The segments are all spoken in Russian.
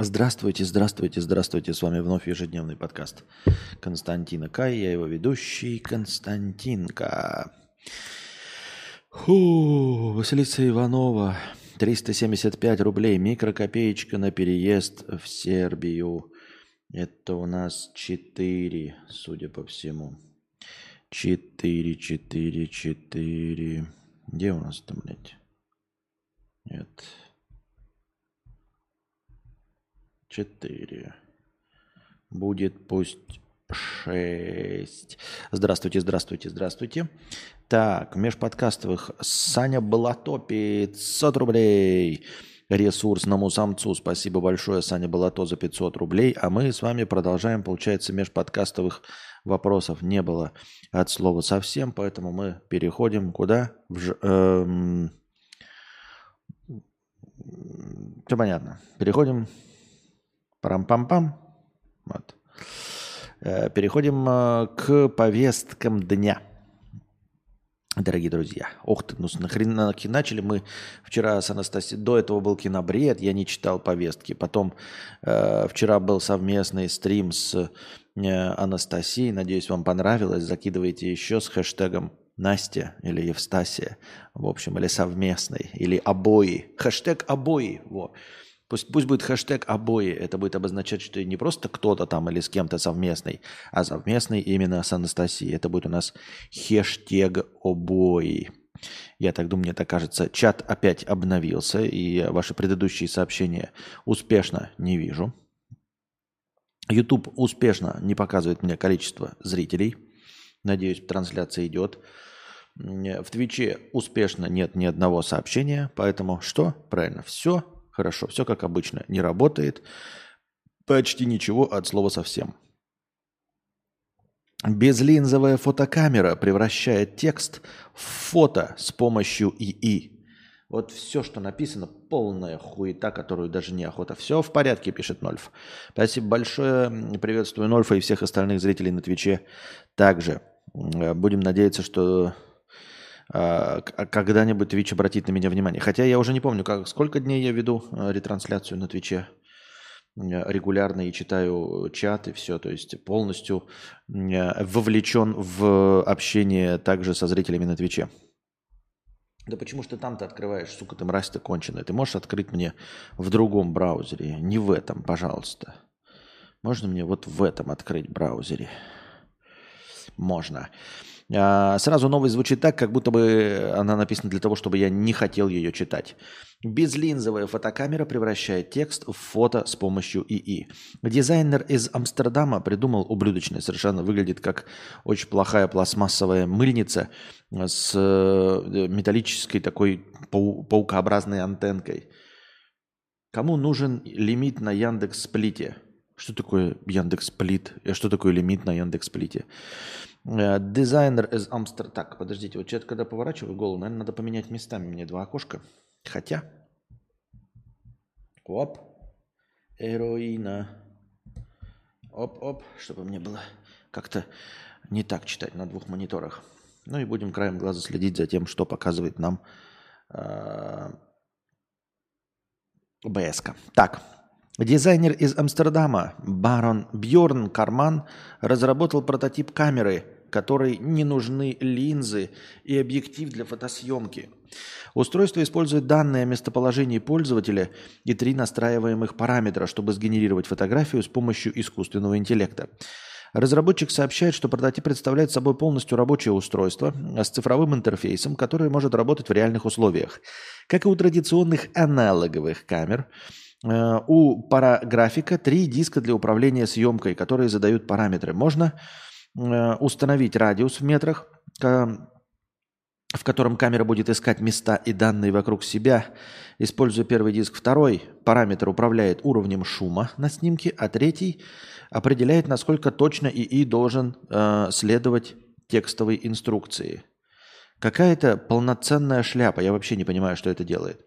Здравствуйте, здравствуйте, здравствуйте. С вами вновь ежедневный подкаст Константина Кай. Я его ведущий Константинка. Фу, Василиса Иванова, 375 рублей. Микрокопеечка на переезд в Сербию. Это у нас 4, судя по всему. 4, 4, 4. Где у нас там, блядь? Нет. 4. Будет пусть 6. Здравствуйте, здравствуйте, здравствуйте. Так, межподкастовых Саня Балато 500 рублей. Ресурсному самцу спасибо большое, Саня Балато, за 500 рублей. А мы с вами продолжаем, получается, межподкастовых вопросов не было от слова совсем, поэтому мы переходим куда? В ж... эм... Все понятно. Переходим Парам-пам-пам. Вот. Э, переходим э, к повесткам дня. Дорогие друзья, ох ты, ну нахрена начали мы вчера с Анастасией, до этого был кинобред, я не читал повестки, потом э, вчера был совместный стрим с э, Анастасией, надеюсь, вам понравилось, закидывайте еще с хэштегом Настя или Евстасия, в общем, или совместный, или обои, хэштег обои, вот. Пусть, пусть будет хэштег обои. Это будет обозначать, что не просто кто-то там или с кем-то совместный, а совместный именно с Анастасией. Это будет у нас хэштег обои. Я так думаю, мне так кажется. Чат опять обновился, и ваши предыдущие сообщения успешно не вижу. YouTube успешно не показывает мне количество зрителей. Надеюсь, трансляция идет. В Твиче успешно нет ни одного сообщения, поэтому что? Правильно, все Хорошо, все как обычно. Не работает. Почти ничего от слова совсем. Безлинзовая фотокамера превращает текст в фото с помощью ИИ. Вот все, что написано, полная хуета, которую даже неохота. Все в порядке, пишет Нольф. Спасибо большое. Приветствую Нольфа и всех остальных зрителей на Твиче. Также будем надеяться, что когда-нибудь Twitch обратит на меня внимание. Хотя я уже не помню, как, сколько дней я веду а, ретрансляцию на Твиче регулярно и читаю чат и все, то есть полностью вовлечен в общение также со зрителями на Твиче. Да почему что там ты открываешь, сука, ты мразь ты конченая. Ты можешь открыть мне в другом браузере, не в этом, пожалуйста. Можно мне вот в этом открыть браузере? Можно. А, сразу новость звучит так, как будто бы она написана для того, чтобы я не хотел ее читать. Безлинзовая фотокамера превращает текст в фото с помощью ИИ. Дизайнер из Амстердама придумал ублюдочное, совершенно выглядит как очень плохая пластмассовая мыльница с э, металлической такой пау паукообразной антенкой. Кому нужен лимит на Яндекс Сплите? Что такое Яндекс Сплит? Что такое лимит на Яндекс Сплите? Э, дизайнер из Амстердама. Так, подождите, вот что-то когда поворачиваю голову, наверное, надо поменять местами мне два окошка. Хотя... Оп. Эроина. Оп-оп, чтобы мне было как-то не так читать на двух мониторах. Ну и будем краем глаза следить за тем, что показывает нам э, БСК. Так, дизайнер из Амстердама Барон Бьорн Карман разработал прототип камеры – которой не нужны линзы и объектив для фотосъемки. Устройство использует данные о местоположении пользователя и три настраиваемых параметра, чтобы сгенерировать фотографию с помощью искусственного интеллекта. Разработчик сообщает, что прототип представляет собой полностью рабочее устройство с цифровым интерфейсом, которое может работать в реальных условиях. Как и у традиционных аналоговых камер, у параграфика три диска для управления съемкой, которые задают параметры. Можно Э, установить радиус в метрах, в котором камера будет искать места и данные вокруг себя, используя первый диск. Второй параметр управляет уровнем шума на снимке, а третий определяет, насколько точно ИИ должен э, следовать текстовой инструкции. Какая-то полноценная шляпа, я вообще не понимаю, что это делает.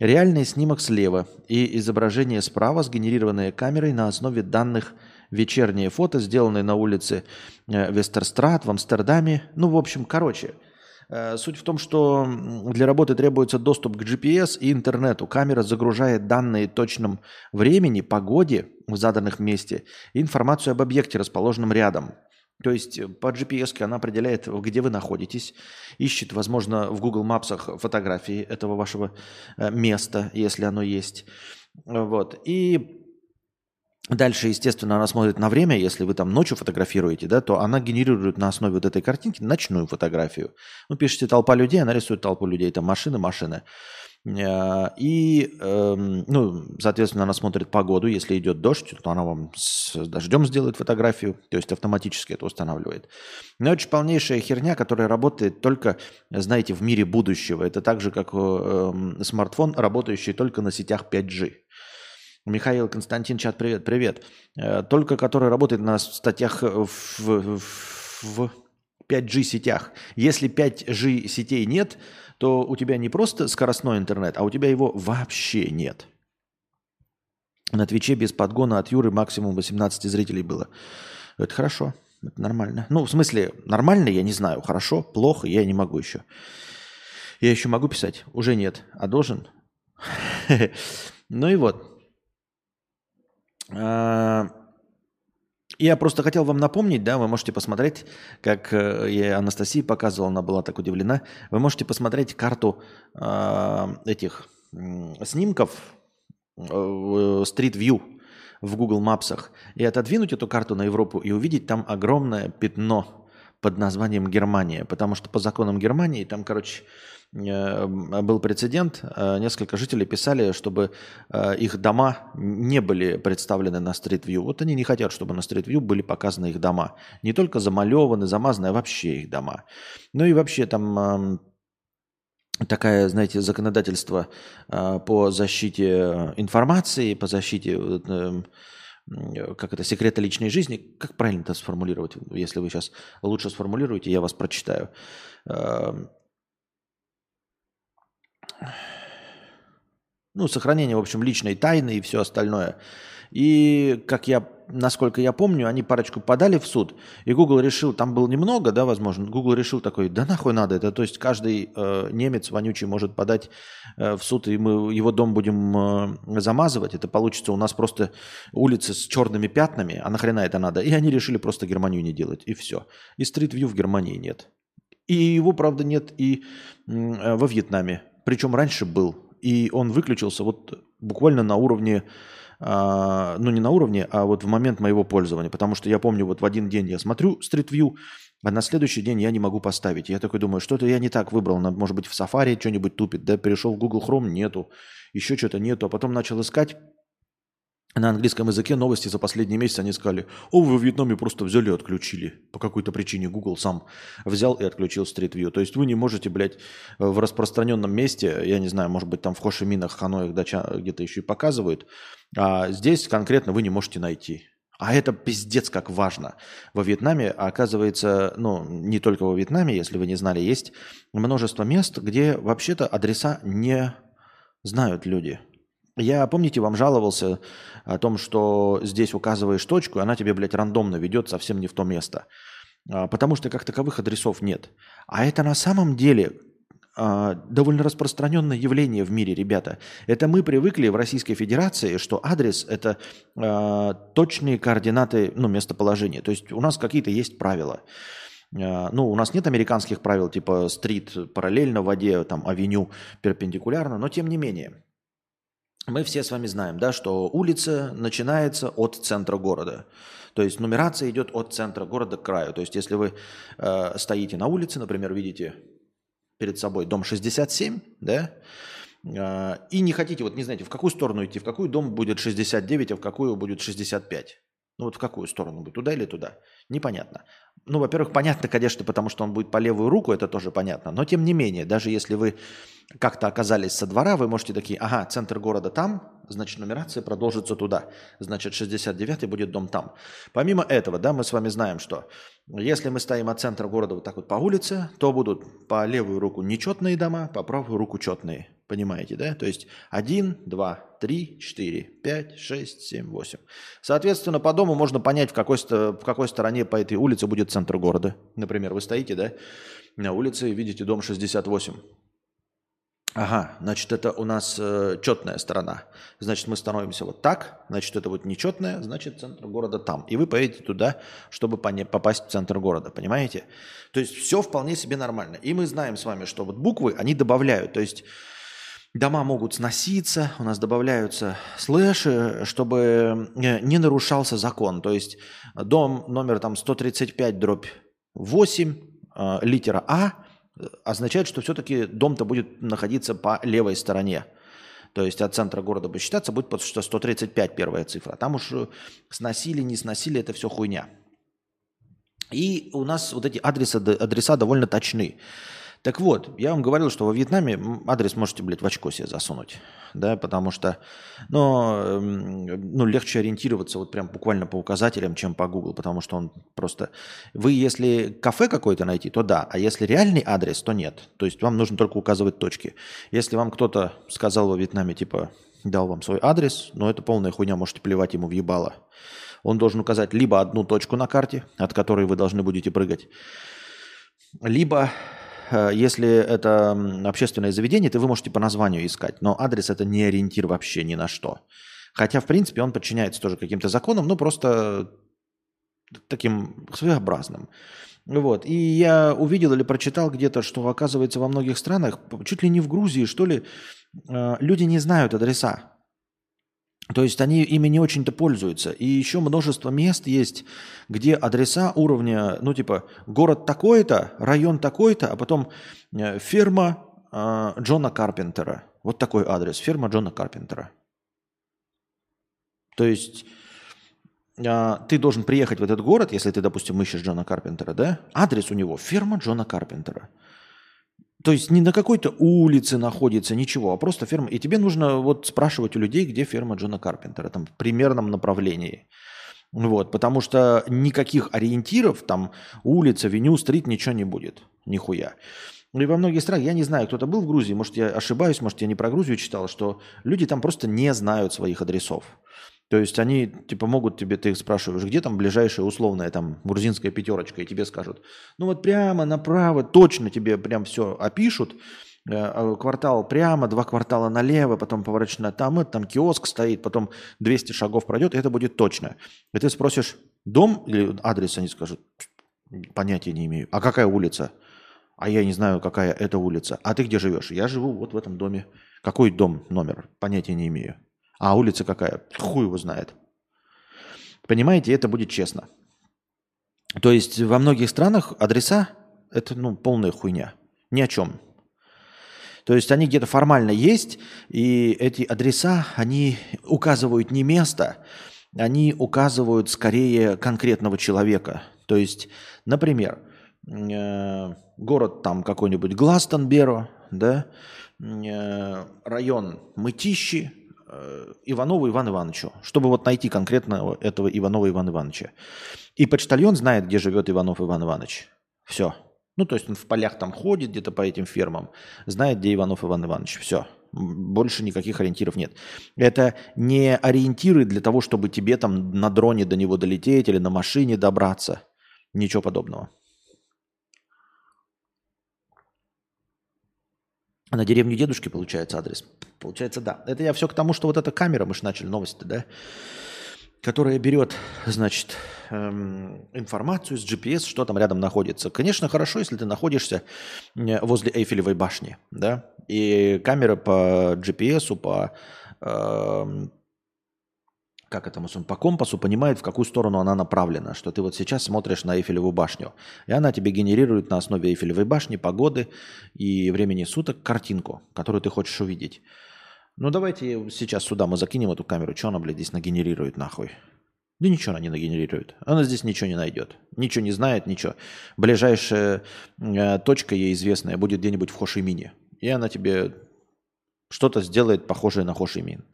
Реальный снимок слева и изображение справа, сгенерированное камерой на основе данных вечернее фото, сделанное на улице э, Вестерстрат в Амстердаме. Ну, в общем, короче, Э, суть в том, что для работы требуется доступ к GPS и интернету. Камера загружает данные точном времени, погоде в заданных месте и информацию об объекте, расположенном рядом. То есть по GPS она определяет, где вы находитесь, ищет, возможно, в Google Maps фотографии этого вашего э, места, если оно есть. Вот. И Дальше, естественно, она смотрит на время. Если вы там ночью фотографируете, да, то она генерирует на основе вот этой картинки ночную фотографию. Ну, пишите толпа людей, она рисует толпу людей. Там машины, машины. Э, и, эм, ну, соответственно, она смотрит погоду. Если идет дождь, то она вам с дождем сделает фотографию. То есть автоматически это устанавливает. Но это же полнейшая херня, которая работает только, знаете, в мире будущего. Это так же, как эм, смартфон, работающий только на сетях 5G. Михаил Константин Чат, привет, привет. Э, только который работает на статьях в, в, в 5G сетях. Если 5G сетей нет, то у тебя не просто скоростной интернет, а у тебя его вообще нет. На Твиче без подгона от Юры максимум 18 зрителей было. Это хорошо, это нормально. Ну, в смысле, нормально, я не знаю. Хорошо, плохо, я не могу еще. Я еще могу писать? Уже нет. А должен? Ну и вот. А, я просто хотел вам напомнить, да, вы можете посмотреть, как э, я Анастасии показывал, она была так удивлена. Вы можете посмотреть карту э, этих э, снимков э, Street View в Google Maps и отодвинуть эту карту на Европу и увидеть там огромное пятно под названием Германия, потому что по законам Германии там, короче, был прецедент, э, несколько жителей писали, чтобы э, их дома не были представлены на Street View. Вот они не хотят, чтобы на Street View были показаны их дома. Не только замалеваны, замазаны, а вообще их дома. Ну и вообще там такая, знаете, законодательство по защите информации, по защите эм, как это, секрета личной жизни. Как правильно это сформулировать? Если вы сейчас лучше сформулируете, я вас прочитаю. Ну, сохранение, в общем, личной тайны и все остальное. И, как я, насколько я помню, они парочку подали в суд, и Google решил, там было немного, да, возможно, Google решил такой, да нахуй надо это, то есть каждый э, немец вонючий может подать э, в суд, и мы его дом будем э, замазывать, это получится у нас просто улицы с черными пятнами, а нахрена это надо? И они решили просто Германию не делать, и все. И стрит-вью в Германии нет. И его, правда, нет и э, во Вьетнаме. Причем раньше был. И он выключился вот буквально на уровне, э, ну не на уровне, а вот в момент моего пользования. Потому что я помню, вот в один день я смотрю Street View, а на следующий день я не могу поставить. Я такой думаю, что-то я не так выбрал. Может быть, в Safari что-нибудь тупит. Да, перешел в Google Chrome, нету. Еще что-то нету. А потом начал искать на английском языке новости за последний месяц они сказали, о, вы в Вьетнаме просто взяли и отключили. По какой-то причине Google сам взял и отключил Street View. То есть вы не можете, блядь, в распространенном месте, я не знаю, может быть, там в Хошиминах, Ханоях где-то еще и показывают, а здесь конкретно вы не можете найти. А это пиздец как важно. Во Вьетнаме, оказывается, ну, не только во Вьетнаме, если вы не знали, есть множество мест, где вообще-то адреса не знают люди. Я, помните, вам жаловался о том, что здесь указываешь точку, и она тебе, блядь, рандомно ведет совсем не в то место. А, потому что как таковых адресов нет. А это на самом деле а, довольно распространенное явление в мире, ребята. Это мы привыкли в Российской Федерации, что адрес – это э, точные координаты, ну, местоположения. То есть у нас какие-то есть правила. Э, ну, у нас нет американских правил, типа стрит параллельно воде, там, авеню перпендикулярно, но тем не менее – мы все с вами знаем, да, что улица начинается от центра города. То есть нумерация идет от центра города к краю. То есть если вы э, стоите на улице, например, видите перед собой дом 67, да, э, и не хотите, вот не знаете, в какую сторону идти, в какой дом будет 69, а в какую будет 65. Ну вот в какую сторону будет, туда или туда? Непонятно. Ну, во-первых, понятно, конечно, потому что он будет по левую руку, это тоже понятно. Но тем не менее, даже если вы как-то оказались со двора, вы можете такие, ага, центр города там, значит, нумерация продолжится туда. Значит, 69-й будет дом там. Помимо этого, да, мы с вами знаем, что если мы стоим от центра города вот так вот по улице, то будут по левую руку нечетные дома, по правую руку четные. Понимаете, да? То есть 1, 2, 3, 4, 5, 6, 7, 8. Соответственно, по дому можно понять, в какой, в какой стороне по этой улице будет центр города. Например, вы стоите, да, на улице и видите дом 68. Ага, значит, это у нас э, четная сторона. Значит, мы становимся вот так, значит, это вот нечетная, значит, центр города там. И вы поедете туда, чтобы попасть в центр города, понимаете? То есть все вполне себе нормально. И мы знаем с вами, что вот буквы, они добавляют. То есть дома могут сноситься, у нас добавляются слэши, чтобы э, не нарушался закон. То есть дом номер там 135 дробь 8, э, литера А – означает, что все-таки дом-то будет находиться по левой стороне. То есть от центра города будет считаться, будет что 135 первая цифра. Там уж э, сносили, не сносили, это все хуйня. И у нас вот эти адреса, адреса довольно точны. Так вот, я вам говорил, что во Вьетнаме адрес можете, блядь, в очко себе засунуть, да, потому что, ну, ну, легче ориентироваться вот прям буквально по указателям, чем по Google, потому что он просто... Вы, если кафе какое-то найти, то да, а если реальный адрес, то нет. То есть вам нужно только указывать точки. Если вам кто-то сказал во Вьетнаме, типа, дал вам свой адрес, но это полная хуйня, можете плевать ему в ебало. Он должен указать либо одну точку на карте, от которой вы должны будете прыгать, либо если это общественное заведение, то вы можете по названию искать, но адрес это не ориентир вообще ни на что. Хотя, в принципе, он подчиняется тоже каким-то законам, но просто таким своеобразным. Вот. И я увидел или прочитал где-то, что, оказывается, во многих странах, чуть ли не в Грузии, что ли, э, люди не знают адреса. То есть они ими не очень-то пользуются. И еще множество мест есть, где адреса уровня, ну типа город такой-то, район такой-то, а потом э, ферма э, Джона Карпентера. Вот такой адрес, ферма Джона Карпентера. То есть э, ты должен приехать в этот город, если ты, допустим, ищешь Джона Карпентера, да? Адрес у него ферма Джона Карпентера. То есть не на какой-то улице находится, ничего, а просто ферма. И тебе нужно вот спрашивать у людей, где ферма Джона Карпентера, там в примерном направлении. Вот, потому что никаких ориентиров, там улица, веню, стрит, ничего не будет. Нихуя. И во многих странах, я не знаю, кто-то был в Грузии, может я ошибаюсь, может я не про Грузию читал, что люди там просто не знают своих адресов. То есть они типа могут тебе, ты их спрашиваешь, где там ближайшая условная там грузинская пятерочка, и тебе скажут, ну вот прямо направо, точно тебе прям все опишут, э, а квартал прямо, два квартала налево, потом поворачиваешь на там, это, там киоск стоит, потом 200 шагов пройдет, и это будет точно. И ты спросишь, дом или адрес, они скажут, понятия не имею. А какая улица? А я не знаю, какая это улица. А ты где живешь? Я живу вот в этом доме. Какой дом, номер? Понятия не имею. А улица какая? Хуй его знает. Понимаете, это будет честно. То есть во многих странах адреса – это ну, полная хуйня. Ни о чем. То есть они где-то формально есть, и эти адреса, они указывают не место, они указывают скорее конкретного человека. То есть, например, э, город там какой-нибудь Гластонберо, да, э, район Мытищи, Иванову Ивану Ивановичу, чтобы вот найти конкретно этого Иванова Ивана Ивановича. И почтальон знает, где живет Иванов Иван Иванович. Все. Ну, то есть он в полях там ходит где-то по этим фермам, знает, где Иванов Иван Иванович. Все. Больше никаких ориентиров нет. Это не ориентиры для того, чтобы тебе там на дроне до него долететь или на машине добраться. Ничего подобного. На деревню дедушки получается адрес. Получается, да. Это я все к тому, что вот эта камера, мы же начали новости, да, которая берет, значит, эм, информацию с GPS, что там рядом находится. Конечно, хорошо, если ты находишься возле Эйфелевой башни, да, и камера по GPS, по эм, как это он по компасу понимает, в какую сторону она направлена, что ты вот сейчас смотришь на Эйфелеву башню, и она тебе генерирует на основе Эйфелевой башни, погоды и времени суток картинку, которую ты хочешь увидеть. Ну давайте сейчас сюда мы закинем эту камеру, что она, блядь, здесь нагенерирует нахуй? Да ничего она не нагенерирует. Она здесь ничего не найдет. Ничего не знает, ничего. Ближайшая э, точка ей известная будет где-нибудь в Хошимине. И она тебе что-то сделает похожее на Хошимин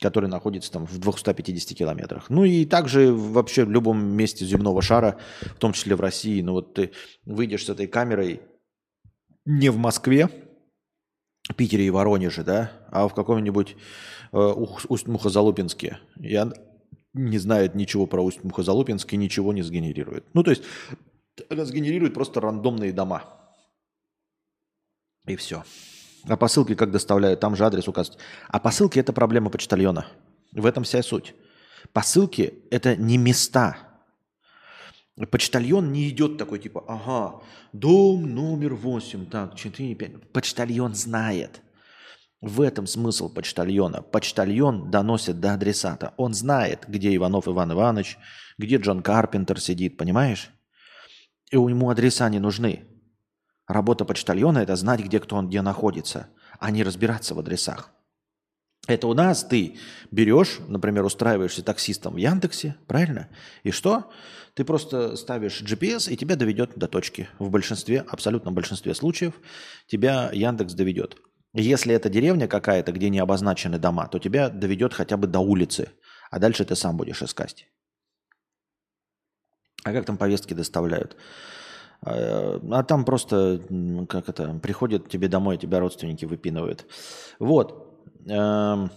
который находится там в 250 километрах. Ну и также вообще в любом месте земного шара, в том числе в России, ну вот ты выйдешь с этой камерой не в Москве, Питере и Воронеже, да, а в каком-нибудь э, Усть-Мухозалупинске я не знает ничего про Усть-Мухозалупинск и ничего не сгенерирует. Ну, то есть она сгенерирует просто рандомные дома. И все. А посылки как доставляют? Там же адрес указывают. А посылки – это проблема почтальона. В этом вся суть. Посылки – это не места. Почтальон не идет такой типа, ага, дом номер 8, так, 4, 5. Почтальон знает. В этом смысл почтальона. Почтальон доносит до адресата. Он знает, где Иванов Иван Иванович, где Джон Карпентер сидит, понимаешь? И ему адреса не нужны. Работа почтальона – это знать, где кто он где находится, а не разбираться в адресах. Это у нас ты берешь, например, устраиваешься таксистом в Яндексе, правильно? И что? Ты просто ставишь GPS, и тебя доведет до точки. В большинстве, абсолютном большинстве случаев тебя Яндекс доведет. Если это деревня какая-то, где не обозначены дома, то тебя доведет хотя бы до улицы, а дальше ты сам будешь искать. А как там повестки доставляют? А, а там просто, как это, приходят тебе домой, тебя родственники выпинывают. Вот. Эм.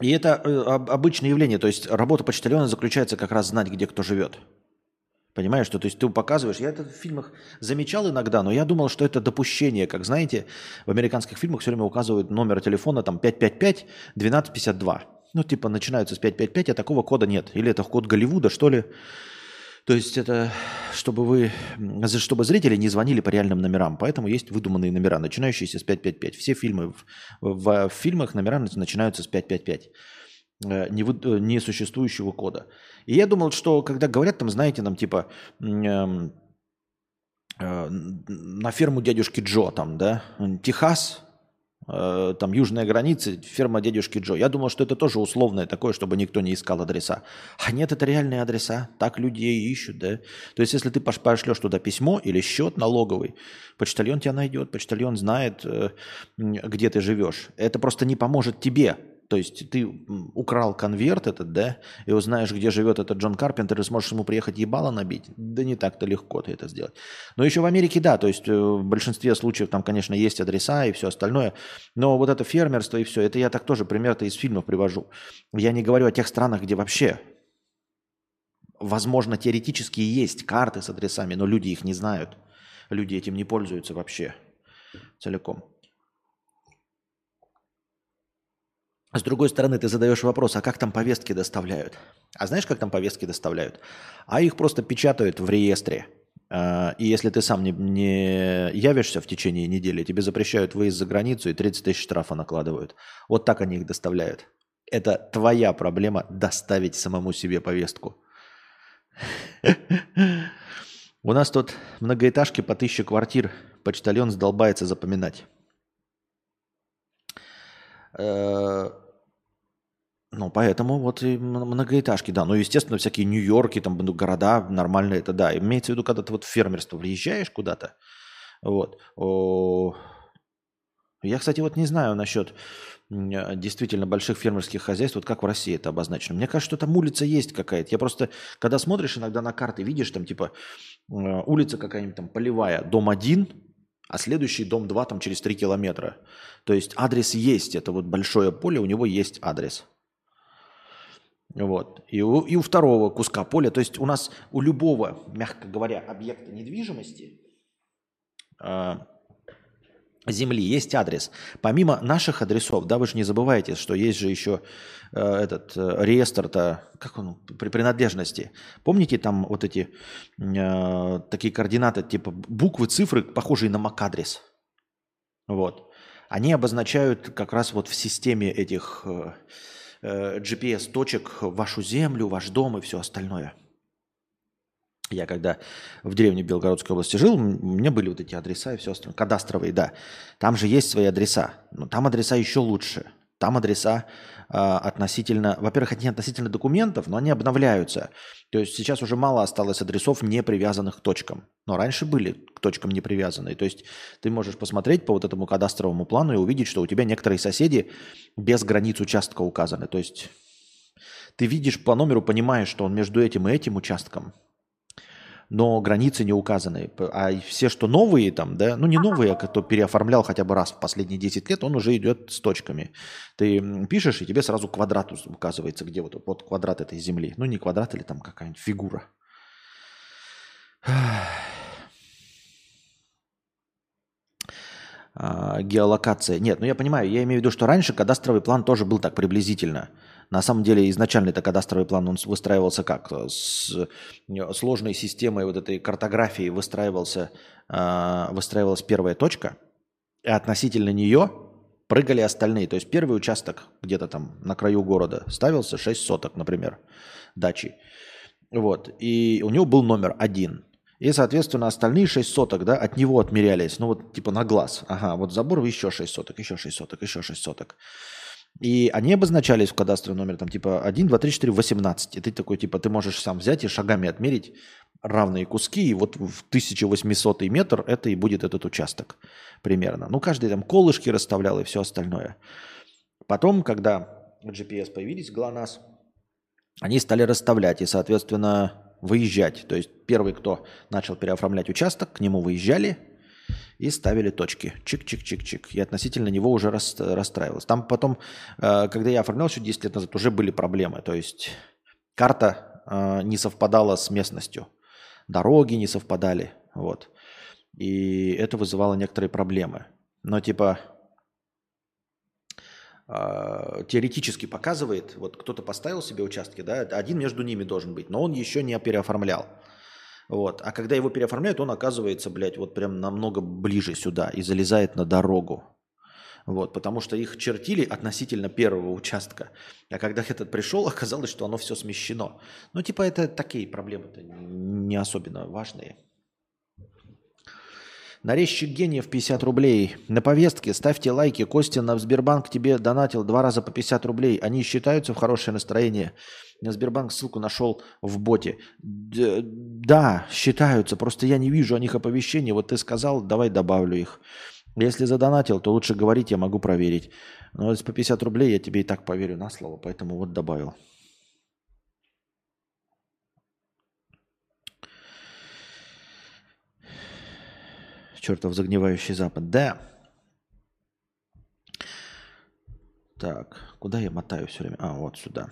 И это э, обычное явление. То есть работа почтальона заключается как раз знать, где кто живет. Понимаешь, что то есть ты показываешь, я это в фильмах замечал иногда, но я думал, что это допущение, как знаете, в американских фильмах все время указывают номер телефона там 555 1252. Ну, типа начинаются с 555, а такого кода нет. Или это код Голливуда, что ли. То есть это чтобы вы, чтобы зрители не звонили по реальным номерам. Поэтому есть выдуманные номера, начинающиеся с 555. Все фильмы, в, в, в фильмах номера начинаются с 555 э, несуществующего кода. И я думал, что когда говорят там, знаете, там типа эм, э, на ферму дядюшки Джо, там, да, Техас, Э, там южная граница, ферма дедушки Джо. Я думал, что это тоже условное такое, чтобы никто не искал адреса. А нет, это реальные адреса. Так люди и ищут, да. То есть, если ты пошлешь туда письмо или счет налоговый, почтальон тебя найдет, почтальон знает, э, где ты живешь. Это просто не поможет тебе то есть ты украл конверт этот, да, и узнаешь, где живет этот Джон Карпентер, и сможешь ему приехать ебало набить. Да не так-то легко ты это сделать. Но еще в Америке, да, то есть э, в большинстве случаев там, конечно, есть адреса и все остальное, но вот это фермерство и все, это я так тоже пример-то из фильмов привожу. Я не говорю о тех странах, где вообще возможно, теоретически есть карты с адресами, но люди их не знают. Люди этим не пользуются вообще целиком. С другой стороны, ты задаешь вопрос, а как там повестки доставляют? А знаешь, как там повестки доставляют? А их просто печатают в реестре. А, и если ты сам не, не явишься в течение недели, тебе запрещают выезд за границу и 30 тысяч штрафа накладывают. Вот так они их доставляют. Это твоя проблема доставить самому себе повестку. У нас тут многоэтажки по тысяче квартир. Почтальон сдолбается запоминать. Э, ну, поэтому вот и многоэтажки, да. Ну, естественно, всякие Нью-Йорки, там, ну, города нормальные, это да. Имеется в виду, когда ты вот в фермерство въезжаешь куда-то, вот. О... Я, кстати, вот не знаю насчет действительно больших фермерских хозяйств, вот как в России это обозначено. Мне кажется, что там улица есть какая-то. Я просто, когда смотришь иногда на карты, видишь там типа улица какая-нибудь там полевая, дом один, а следующий дом 2 там через 3 километра. То есть адрес есть, это вот большое поле, у него есть адрес. Вот. И у, и у второго куска поля, то есть у нас у любого, мягко говоря, объекта недвижимости э, земли есть адрес. Помимо наших адресов, да, вы же не забывайте, что есть же еще э, этот э, реестр-то, как он, при принадлежности. Помните там вот эти э, такие координаты, типа буквы, цифры, похожие на MAC-адрес? Вот. Они обозначают как раз вот в системе этих... Э, GPS-точек в вашу землю, ваш дом и все остальное. Я когда в деревне Белгородской области жил, у меня были вот эти адреса и все остальное. Кадастровые, да. Там же есть свои адреса. Но там адреса еще лучше. Там адреса э, относительно, во-первых, они относительно документов, но они обновляются. То есть сейчас уже мало осталось адресов, не привязанных к точкам. Но раньше были к точкам не привязанные. То есть ты можешь посмотреть по вот этому кадастровому плану и увидеть, что у тебя некоторые соседи без границ участка указаны. То есть ты видишь по номеру, понимаешь, что он между этим и этим участком. Но границы не указаны. А все, что новые там, да, ну не новые, а кто переоформлял хотя бы раз в последние 10 лет, он уже идет с точками. Ты пишешь, и тебе сразу квадрат указывается, где вот, вот квадрат этой земли. Ну не квадрат или там какая-нибудь фигура. А, геолокация. Нет, ну я понимаю, я имею в виду, что раньше кадастровый план тоже был так приблизительно. На самом деле изначально это кадастровый план, он выстраивался как? С сложной системой вот этой картографии выстраивался, а, выстраивалась первая точка, и относительно нее прыгали остальные. То есть первый участок где-то там на краю города ставился 6 соток, например, дачи. Вот. И у него был номер один. И, соответственно, остальные 6 соток, да, от него отмерялись, ну вот типа на глаз. Ага, вот забор еще 6 соток, еще 6 соток, еще 6 соток. И они обозначались в кадастровом номере, там типа 1, 2, 3, 4, 18. И ты такой, типа, ты можешь сам взять и шагами отмерить равные куски, и вот в 1800 метр это и будет этот участок примерно. Ну, каждый там колышки расставлял и все остальное. Потом, когда GPS появились, ГЛОНАСС, они стали расставлять и, соответственно, выезжать. То есть первый, кто начал переоформлять участок, к нему выезжали и ставили точки. Чик-чик-чик-чик. И относительно него уже расстраивалось. Там потом, э, когда я оформлял еще 10 лет назад, уже были проблемы. То есть карта э, не совпадала с местностью. Дороги не совпадали. Вот. И это вызывало некоторые проблемы. Но типа теоретически показывает, вот кто-то поставил себе участки, да, один между ними должен быть, но он еще не переоформлял. Вот. А когда его переоформляют, он оказывается, блядь, вот прям намного ближе сюда и залезает на дорогу. Вот, потому что их чертили относительно первого участка. А когда этот пришел, оказалось, что оно все смещено. Ну, типа, это такие проблемы-то не особенно важные. Нарезчик гениев 50 рублей. На повестке ставьте лайки. Костя на Сбербанк тебе донатил два раза по 50 рублей. Они считаются в хорошее настроение. На Сбербанк ссылку нашел в боте. Да, считаются. Просто я не вижу о них оповещений. Вот ты сказал, давай добавлю их. Если задонатил, то лучше говорить, я могу проверить. Но если по 50 рублей, я тебе и так поверю на слово. Поэтому вот добавил. Чертов загнивающий Запад. Да. Так, куда я мотаю все время? А, вот сюда.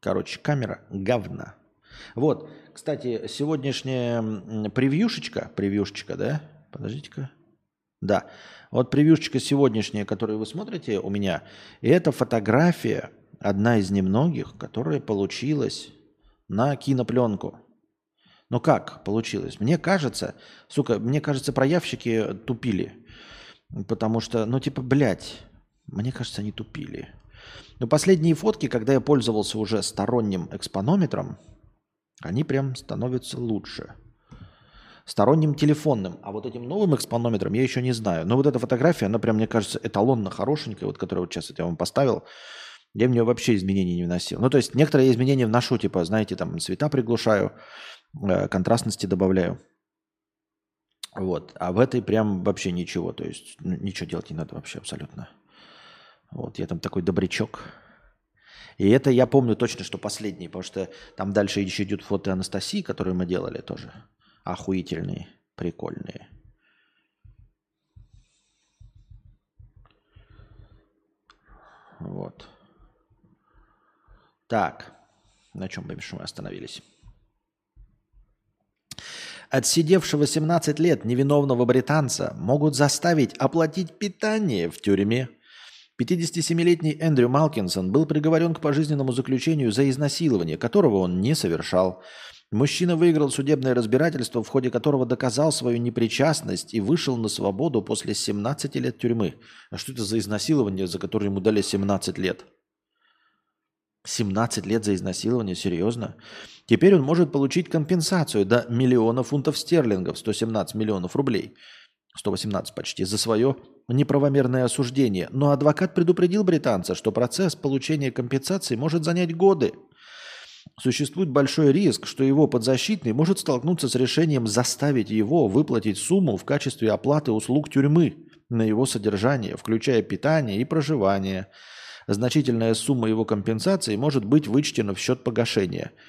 Короче, камера говна. Вот, кстати, сегодняшняя превьюшечка, превьюшечка, да? Подождите-ка. Да, вот превьюшечка сегодняшняя, которую вы смотрите у меня, это фотография, одна из немногих, которая получилась на кинопленку. Но как получилось? Мне кажется, сука, мне кажется, проявщики тупили. Потому что, ну типа, блядь, мне кажется, они тупили. Но последние фотки, когда я пользовался уже сторонним экспонометром, они прям становятся лучше. Сторонним телефонным. А вот этим новым экспонометром я еще не знаю. Но вот эта фотография, она прям, мне кажется, эталонно хорошенькая, вот которую вот сейчас я вам поставил. Я в нее вообще изменений не вносил. Ну, то есть некоторые изменения вношу, типа, знаете, там цвета приглушаю, контрастности добавляю. Вот. А в этой прям вообще ничего. То есть ну, ничего делать не надо вообще абсолютно. Вот. Я там такой добрячок. И это я помню точно, что последний, потому что там дальше еще идут фото Анастасии, которые мы делали тоже. Охуительные, прикольные. Вот. Так, на чем мы остановились? Отсидевшего 17 лет невиновного британца могут заставить оплатить питание в тюрьме. 57-летний Эндрю Малкинсон был приговорен к пожизненному заключению за изнасилование, которого он не совершал. Мужчина выиграл судебное разбирательство, в ходе которого доказал свою непричастность и вышел на свободу после 17 лет тюрьмы. А что это за изнасилование, за которое ему дали 17 лет? 17 лет за изнасилование? Серьезно? Теперь он может получить компенсацию до миллиона фунтов стерлингов, 117 миллионов рублей, 118 почти, за свое неправомерное осуждение. Но адвокат предупредил британца, что процесс получения компенсации может занять годы. Существует большой риск, что его подзащитный может столкнуться с решением заставить его выплатить сумму в качестве оплаты услуг тюрьмы на его содержание, включая питание и проживание. Значительная сумма его компенсации может быть вычтена в счет погашения –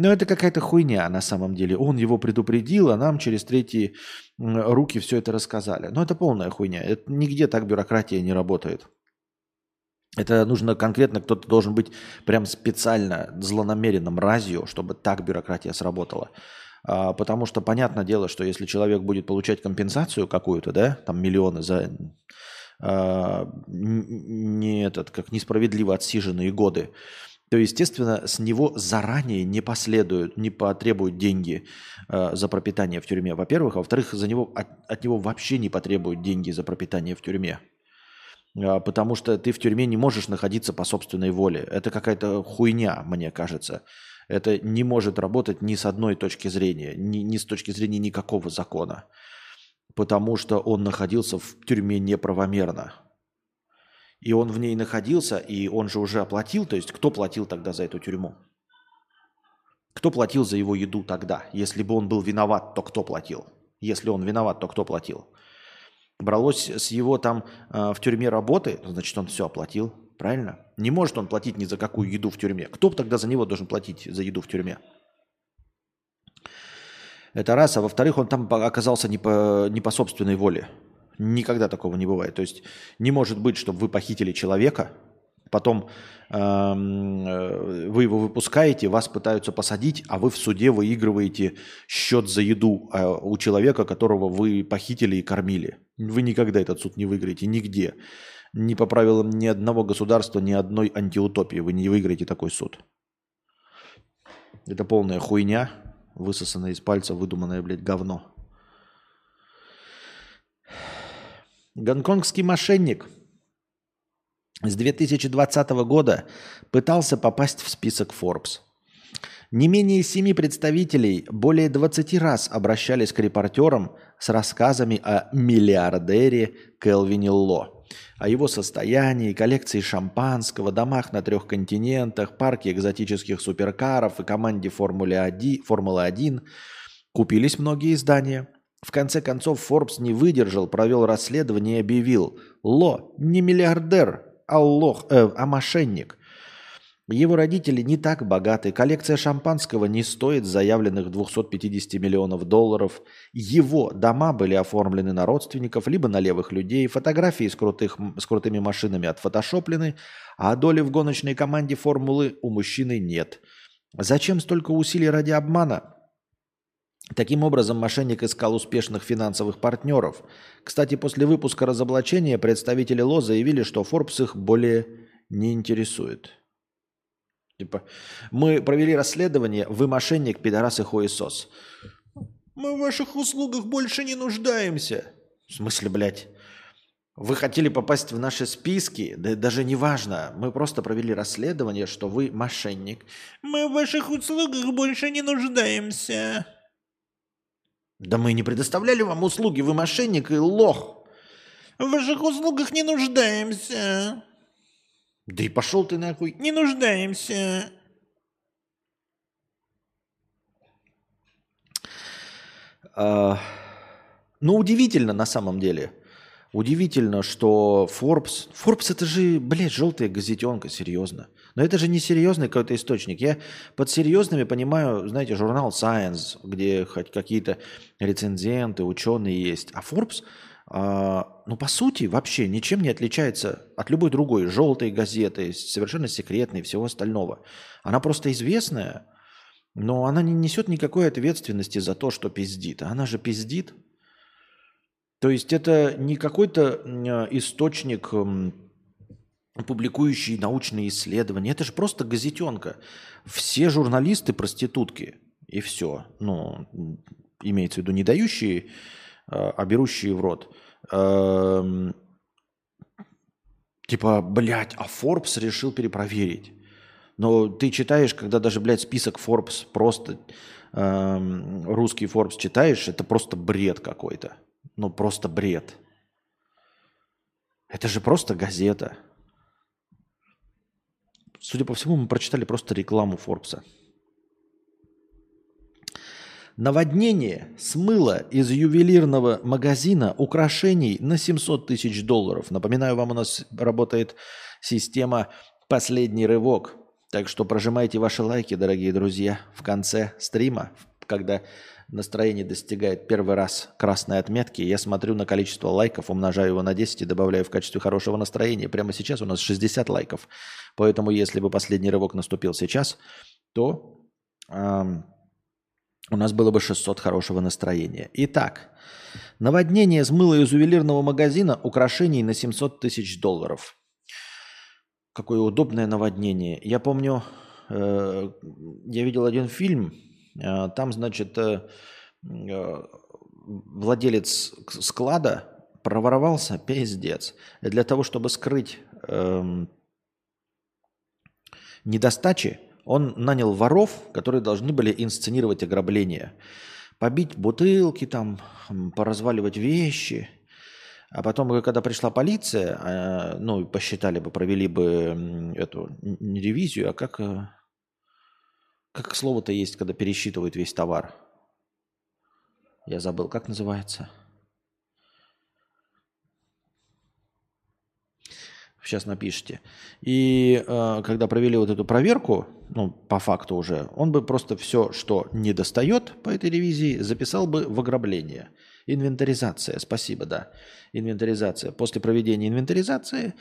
Но это какая-то хуйня на самом деле. Он его предупредил, а нам через третьи руки все это рассказали. Но это полная хуйня. Это нигде так бюрократия не работает. Это нужно конкретно, кто-то должен быть прям специально злонамеренным разью, чтобы так бюрократия сработала. А, потому что понятное дело, что если человек будет получать компенсацию какую-то, да, там миллионы за а, не этот, как несправедливо отсиженные годы, то, естественно, с него заранее не последуют, не потребуют деньги э, за пропитание в тюрьме, во-первых. А во-вторых, за него, от, от него вообще не потребуют деньги за пропитание в тюрьме. Э, потому что ты в тюрьме не можешь находиться по собственной воле. Это какая-то хуйня, мне кажется. Это не может работать ни с одной точки зрения, ни, ни с точки зрения никакого закона. Потому что он находился в тюрьме неправомерно. И он в ней находился, и он же уже оплатил. То есть кто платил тогда за эту тюрьму? Кто платил за его еду тогда? Если бы он был виноват, то кто платил? Если он виноват, то кто платил? Бралось с его там э, в тюрьме работы, значит, он все оплатил. Правильно? Не может он платить ни за какую еду в тюрьме. Кто тогда за него должен платить за еду в тюрьме? Это раз. А во-вторых, он там оказался не по, не по собственной воле. Никогда такого не бывает. То есть не может быть, чтобы вы похитили человека, потом эм, э, вы его выпускаете, вас пытаются посадить, а вы в суде выигрываете счет за еду э, у человека, которого вы похитили и кормили. Вы никогда этот суд не выиграете, нигде. Ни по правилам ни одного государства, ни одной антиутопии вы не выиграете такой суд. Это полная хуйня, высосанное из пальца, выдуманное, блядь, говно. Гонконгский мошенник с 2020 года пытался попасть в список Forbes. Не менее семи представителей более 20 раз обращались к репортерам с рассказами о миллиардере Келвине Ло, о его состоянии, коллекции шампанского, домах на трех континентах, парке экзотических суперкаров и команде Формулы-1. Купились многие издания – в конце концов, Forbes не выдержал, провел расследование и объявил «Ло не миллиардер, а, лох, э, а мошенник». Его родители не так богаты, коллекция шампанского не стоит заявленных 250 миллионов долларов, его дома были оформлены на родственников, либо на левых людей, фотографии с, крутых, с крутыми машинами отфотошоплены, а доли в гоночной команде формулы у мужчины нет. Зачем столько усилий ради обмана? Таким образом, мошенник искал успешных финансовых партнеров. Кстати, после выпуска разоблачения представители ЛО заявили, что Forbes их более не интересует. Типа, мы провели расследование, вы мошенник, пидорас и хуесос. Мы в ваших услугах больше не нуждаемся. В смысле, блядь? Вы хотели попасть в наши списки? Да даже не важно. Мы просто провели расследование, что вы мошенник. Мы в ваших услугах больше не нуждаемся. Да мы не предоставляли вам услуги, вы мошенник и лох. В ваших услугах не нуждаемся. Да и пошел ты нахуй. Не нуждаемся. А, ну, удивительно на самом деле. Удивительно, что Forbes... Forbes это же, блядь, желтая газетенка, серьезно. Но это же не серьезный какой-то источник. Я под серьезными понимаю, знаете, журнал Science, где хоть какие-то рецензенты, ученые есть. А Forbes, э, ну, по сути, вообще ничем не отличается от любой другой желтой газеты, совершенно секретной всего остального. Она просто известная, но она не несет никакой ответственности за то, что пиздит. Она же пиздит, то есть это не какой-то источник, публикующий научные исследования. Это же просто газетенка. Все журналисты проститутки. И все. Ну, имеется в виду не дающие, а, а берущие в рот. Эм, типа, блядь, а Forbes решил перепроверить. Но ты читаешь, когда даже, блядь, список Forbes просто эм, русский Forbes читаешь, это просто бред какой-то ну просто бред. Это же просто газета. Судя по всему, мы прочитали просто рекламу Форбса. Наводнение смыло из ювелирного магазина украшений на 700 тысяч долларов. Напоминаю вам, у нас работает система «Последний рывок». Так что прожимайте ваши лайки, дорогие друзья, в конце стрима, когда настроение достигает первый раз красной отметки, я смотрю на количество лайков, умножаю его на 10 и добавляю в качестве хорошего настроения. Прямо сейчас у нас 60 лайков. Поэтому если бы последний рывок наступил сейчас, то эм, у нас было бы 600 хорошего настроения. Итак, наводнение смыло из ювелирного магазина украшений на 700 тысяч долларов. Какое удобное наводнение. Я помню, э, я видел один фильм, там, значит, э, э, владелец склада проворовался, пиздец. Для того, чтобы скрыть э, недостачи, он нанял воров, которые должны были инсценировать ограбление. Побить бутылки, там, поразваливать вещи. А потом, когда пришла полиция, э, ну, посчитали бы, провели бы эту не ревизию, а как, э, как слово-то есть, когда пересчитывают весь товар. Я забыл, как называется. Сейчас напишите. И э, когда провели вот эту проверку, ну, по факту уже, он бы просто все, что не достает по этой ревизии, записал бы в ограбление. Инвентаризация, спасибо, да. Инвентаризация. После проведения инвентаризации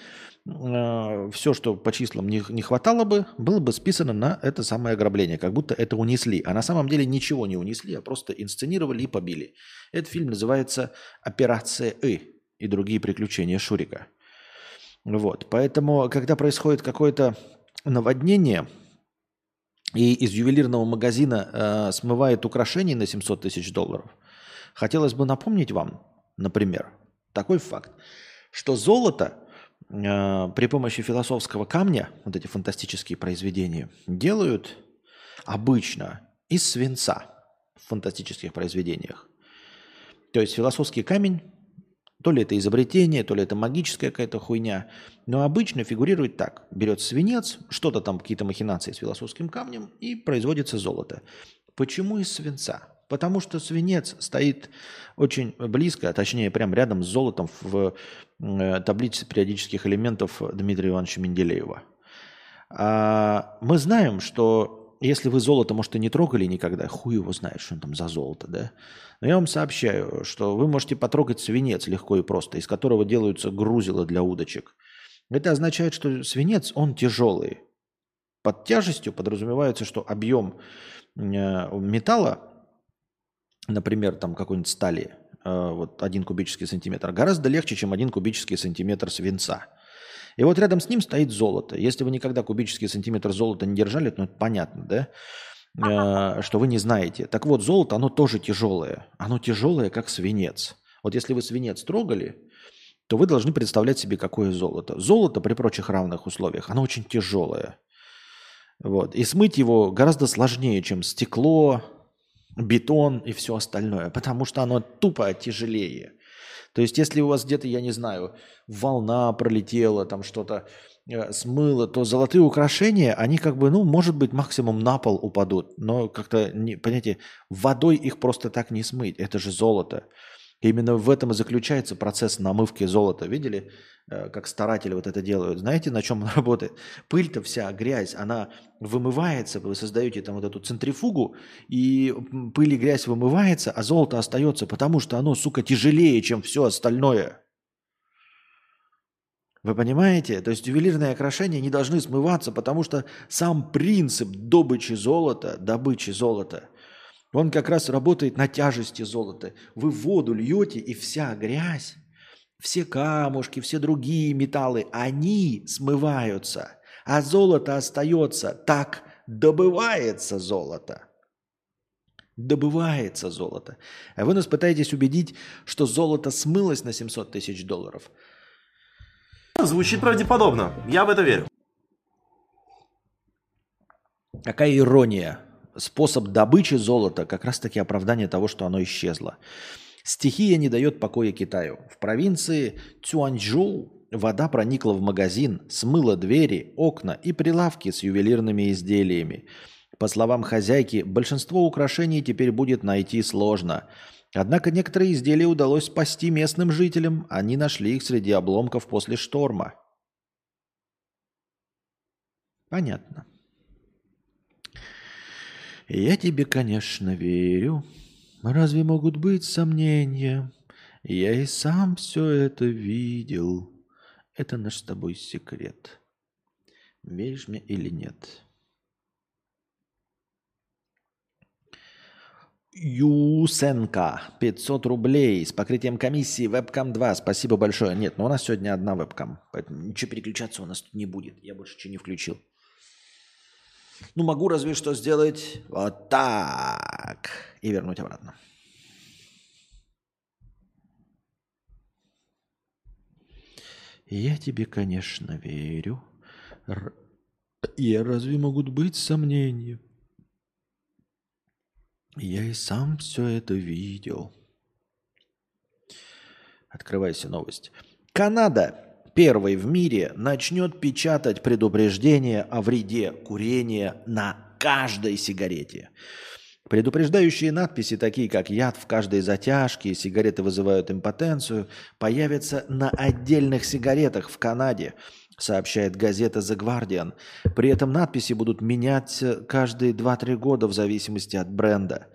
э, все, что по числам не, не хватало бы, было бы списано на это самое ограбление, как будто это унесли. А на самом деле ничего не унесли, а просто инсценировали и побили. Этот фильм называется «Операция И» и другие приключения Шурика. Вот. Поэтому, когда происходит какое-то наводнение, и из ювелирного магазина э, смывает украшения на 700 тысяч долларов, хотелось бы напомнить вам, например, такой факт, что золото э, при помощи философского камня, вот эти фантастические произведения, делают обычно из свинца в фантастических произведениях. То есть философский камень то ли это изобретение, то ли это магическая какая-то хуйня. Но обычно фигурирует так. Берется свинец, что-то там, какие-то махинации с философским камнем, и производится золото. Почему из свинца? Потому что свинец стоит очень близко, а точнее прямо рядом с золотом в э, таблице периодических элементов Дмитрия Ивановича Менделеева. А мы знаем, что если вы золото, может, и не трогали никогда, хуй его знает, что он там за золото, да? Но я вам сообщаю, что вы можете потрогать свинец легко и просто, из которого делаются грузила для удочек. Это означает, что свинец, он тяжелый. Под тяжестью подразумевается, что объем э, металла, например, там какой-нибудь стали, э, вот один кубический сантиметр, гораздо легче, чем один кубический сантиметр свинца. И вот рядом с ним стоит золото. Если вы никогда кубический сантиметр золота не держали, то это понятно, да? Э, что вы не знаете. Так вот, золото, оно тоже тяжелое. Оно тяжелое, как свинец. Вот если вы свинец трогали, то вы должны представлять себе, какое золото. Золото при прочих равных условиях, оно очень тяжелое. Вот. И смыть его гораздо сложнее, чем стекло, бетон и все остальное, потому что оно тупо тяжелее. То есть, если у вас где-то, я не знаю, волна пролетела, там что-то Э, смыло, то золотые украшения, они как бы, ну, может быть, максимум на пол упадут. Но как-то, не, понимаете, водой их просто так не смыть. Это же золото. Именно в этом и заключается процесс намывки золота. Видели, э, как старатели вот это делают? Знаете, на чем он работает? Пыль-то вся, грязь, она вымывается, вы создаете там вот эту центрифугу, и пыль и грязь вымывается, а золото остается, потому что оно, сука, тяжелее, чем все остальное. Вы понимаете? То есть ювелирные украшения не должны смываться, потому что сам принцип добычи золота, добычи золота, он как раз работает на тяжести золота. Вы воду льете, и вся грязь, все камушки, все другие металлы, они смываются, а золото остается. Так добывается золото. Добывается золото. А вы нас пытаетесь убедить, что золото смылось на 700 тысяч долларов – Звучит правдеподобно. Я в это верю. Какая ирония. Способ добычи золота как раз-таки оправдание того, что оно исчезло. Стихия не дает покоя Китаю. В провинции Цюаньчжоу вода проникла в магазин, смыла двери, окна и прилавки с ювелирными изделиями. По словам хозяйки, большинство украшений теперь будет найти сложно – Однако некоторые изделия удалось спасти местным жителям. Они нашли их среди обломков после шторма. Понятно. Я тебе, конечно, верю. Разве могут быть сомнения? Я и сам все это видел. Это наш с тобой секрет. Веришь мне или нет? Юсенко, 500 рублей с покрытием комиссии вебкам 2. Спасибо большое. Нет, но у нас сегодня одна вебкам, поэтому ничего переключаться у нас тут не будет. Я больше ничего не включил. Ну, могу разве что сделать вот так и вернуть обратно. Я тебе, конечно, верю. Р... Я разве могут быть сомнения? Я и сам все это видел. Открывайся новость. Канада первой в мире начнет печатать предупреждение о вреде курения на каждой сигарете. Предупреждающие надписи, такие как «яд в каждой затяжке», «сигареты вызывают импотенцию», появятся на отдельных сигаретах в Канаде, сообщает газета The Guardian. При этом надписи будут менять каждые 2-3 года в зависимости от бренда.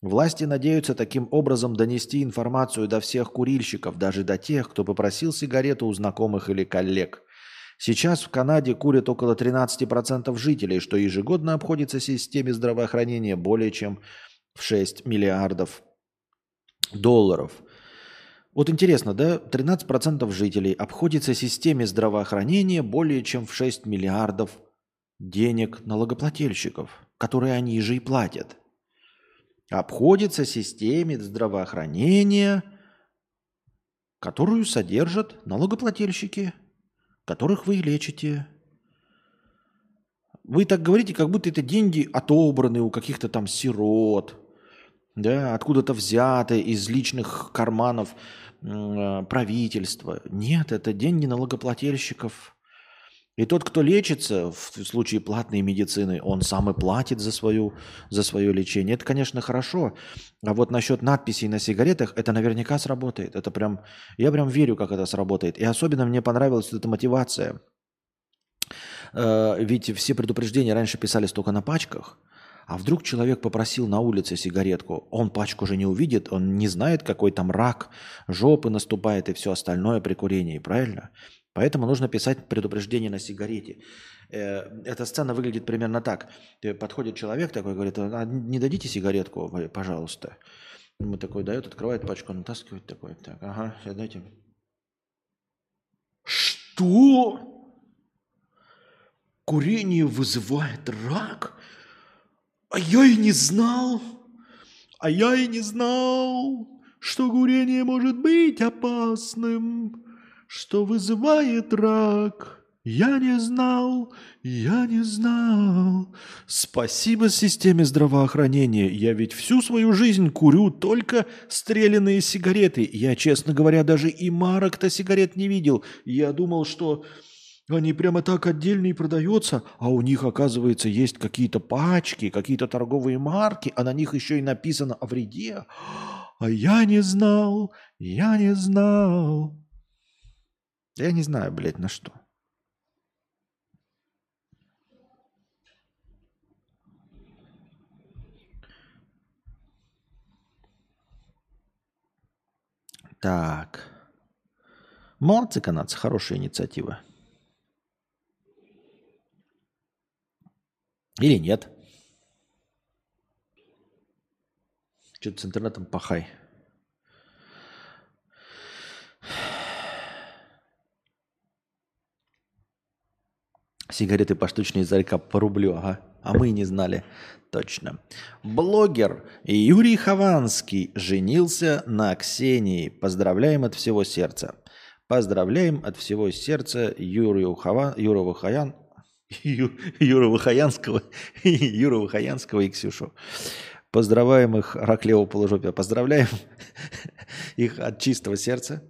Власти надеются таким образом донести информацию до всех курильщиков, даже до тех, кто попросил сигарету у знакомых или коллег. Сейчас в Канаде курят около 13% жителей, что ежегодно обходится системе здравоохранения более чем в 6 миллиардов долларов. Вот интересно, да, 13% жителей обходится системе здравоохранения более чем в 6 миллиардов денег налогоплательщиков, которые они же и платят – обходится системе здравоохранения, которую содержат налогоплательщики, которых вы лечите. Вы так говорите, как будто это деньги отобраны у каких-то там сирот, да, откуда-то взяты из личных карманов э, правительства. Нет, это деньги налогоплательщиков – и тот, кто лечится в случае платной медицины, он сам и платит за, свою, за свое лечение. Это, конечно, хорошо. А вот насчет надписей на сигаретах, это наверняка сработает. Это прям, я прям верю, как это сработает. И особенно мне понравилась эта мотивация. Э, ведь все предупреждения раньше писались только на пачках. А вдруг человек попросил на улице сигаретку, он пачку уже не увидит, он не знает, какой там рак, жопы наступает и все остальное при курении, правильно? Поэтому нужно писать предупреждение на сигарете. Э, эта сцена выглядит примерно так. Подходит человек такой, говорит, а не дадите сигаретку, пожалуйста. Ему такой дает, открывает пачку, натаскивает такой. Так, ага, дайте. Что? Курение вызывает рак? А я и не знал. А я и не знал, что курение может быть опасным что вызывает рак. Я не знал, я не знал. Спасибо системе здравоохранения. Я ведь всю свою жизнь курю только стрелянные сигареты. Я, честно говоря, даже и марок-то сигарет не видел. Я думал, что они прямо так отдельно и продаются, а у них, оказывается, есть какие-то пачки, какие-то торговые марки, а на них еще и написано о вреде. А я не знал, я не знал. Я не знаю, блядь, на что. Так. Молодцы канадцы, хорошая инициатива. Или нет? Что-то с интернетом пахай. Сигареты поштучные из Зарька по рублю, ага. А мы не знали. Точно. Блогер Юрий Хованский женился на Ксении. Поздравляем от всего сердца. Поздравляем от всего сердца Юрию Хова... Юру Вахаян... Ю... Юру Вахаянского, Юру Вахаянского и Ксюшу. Поздравляем их, рак левого полужопия. Поздравляем их от чистого сердца.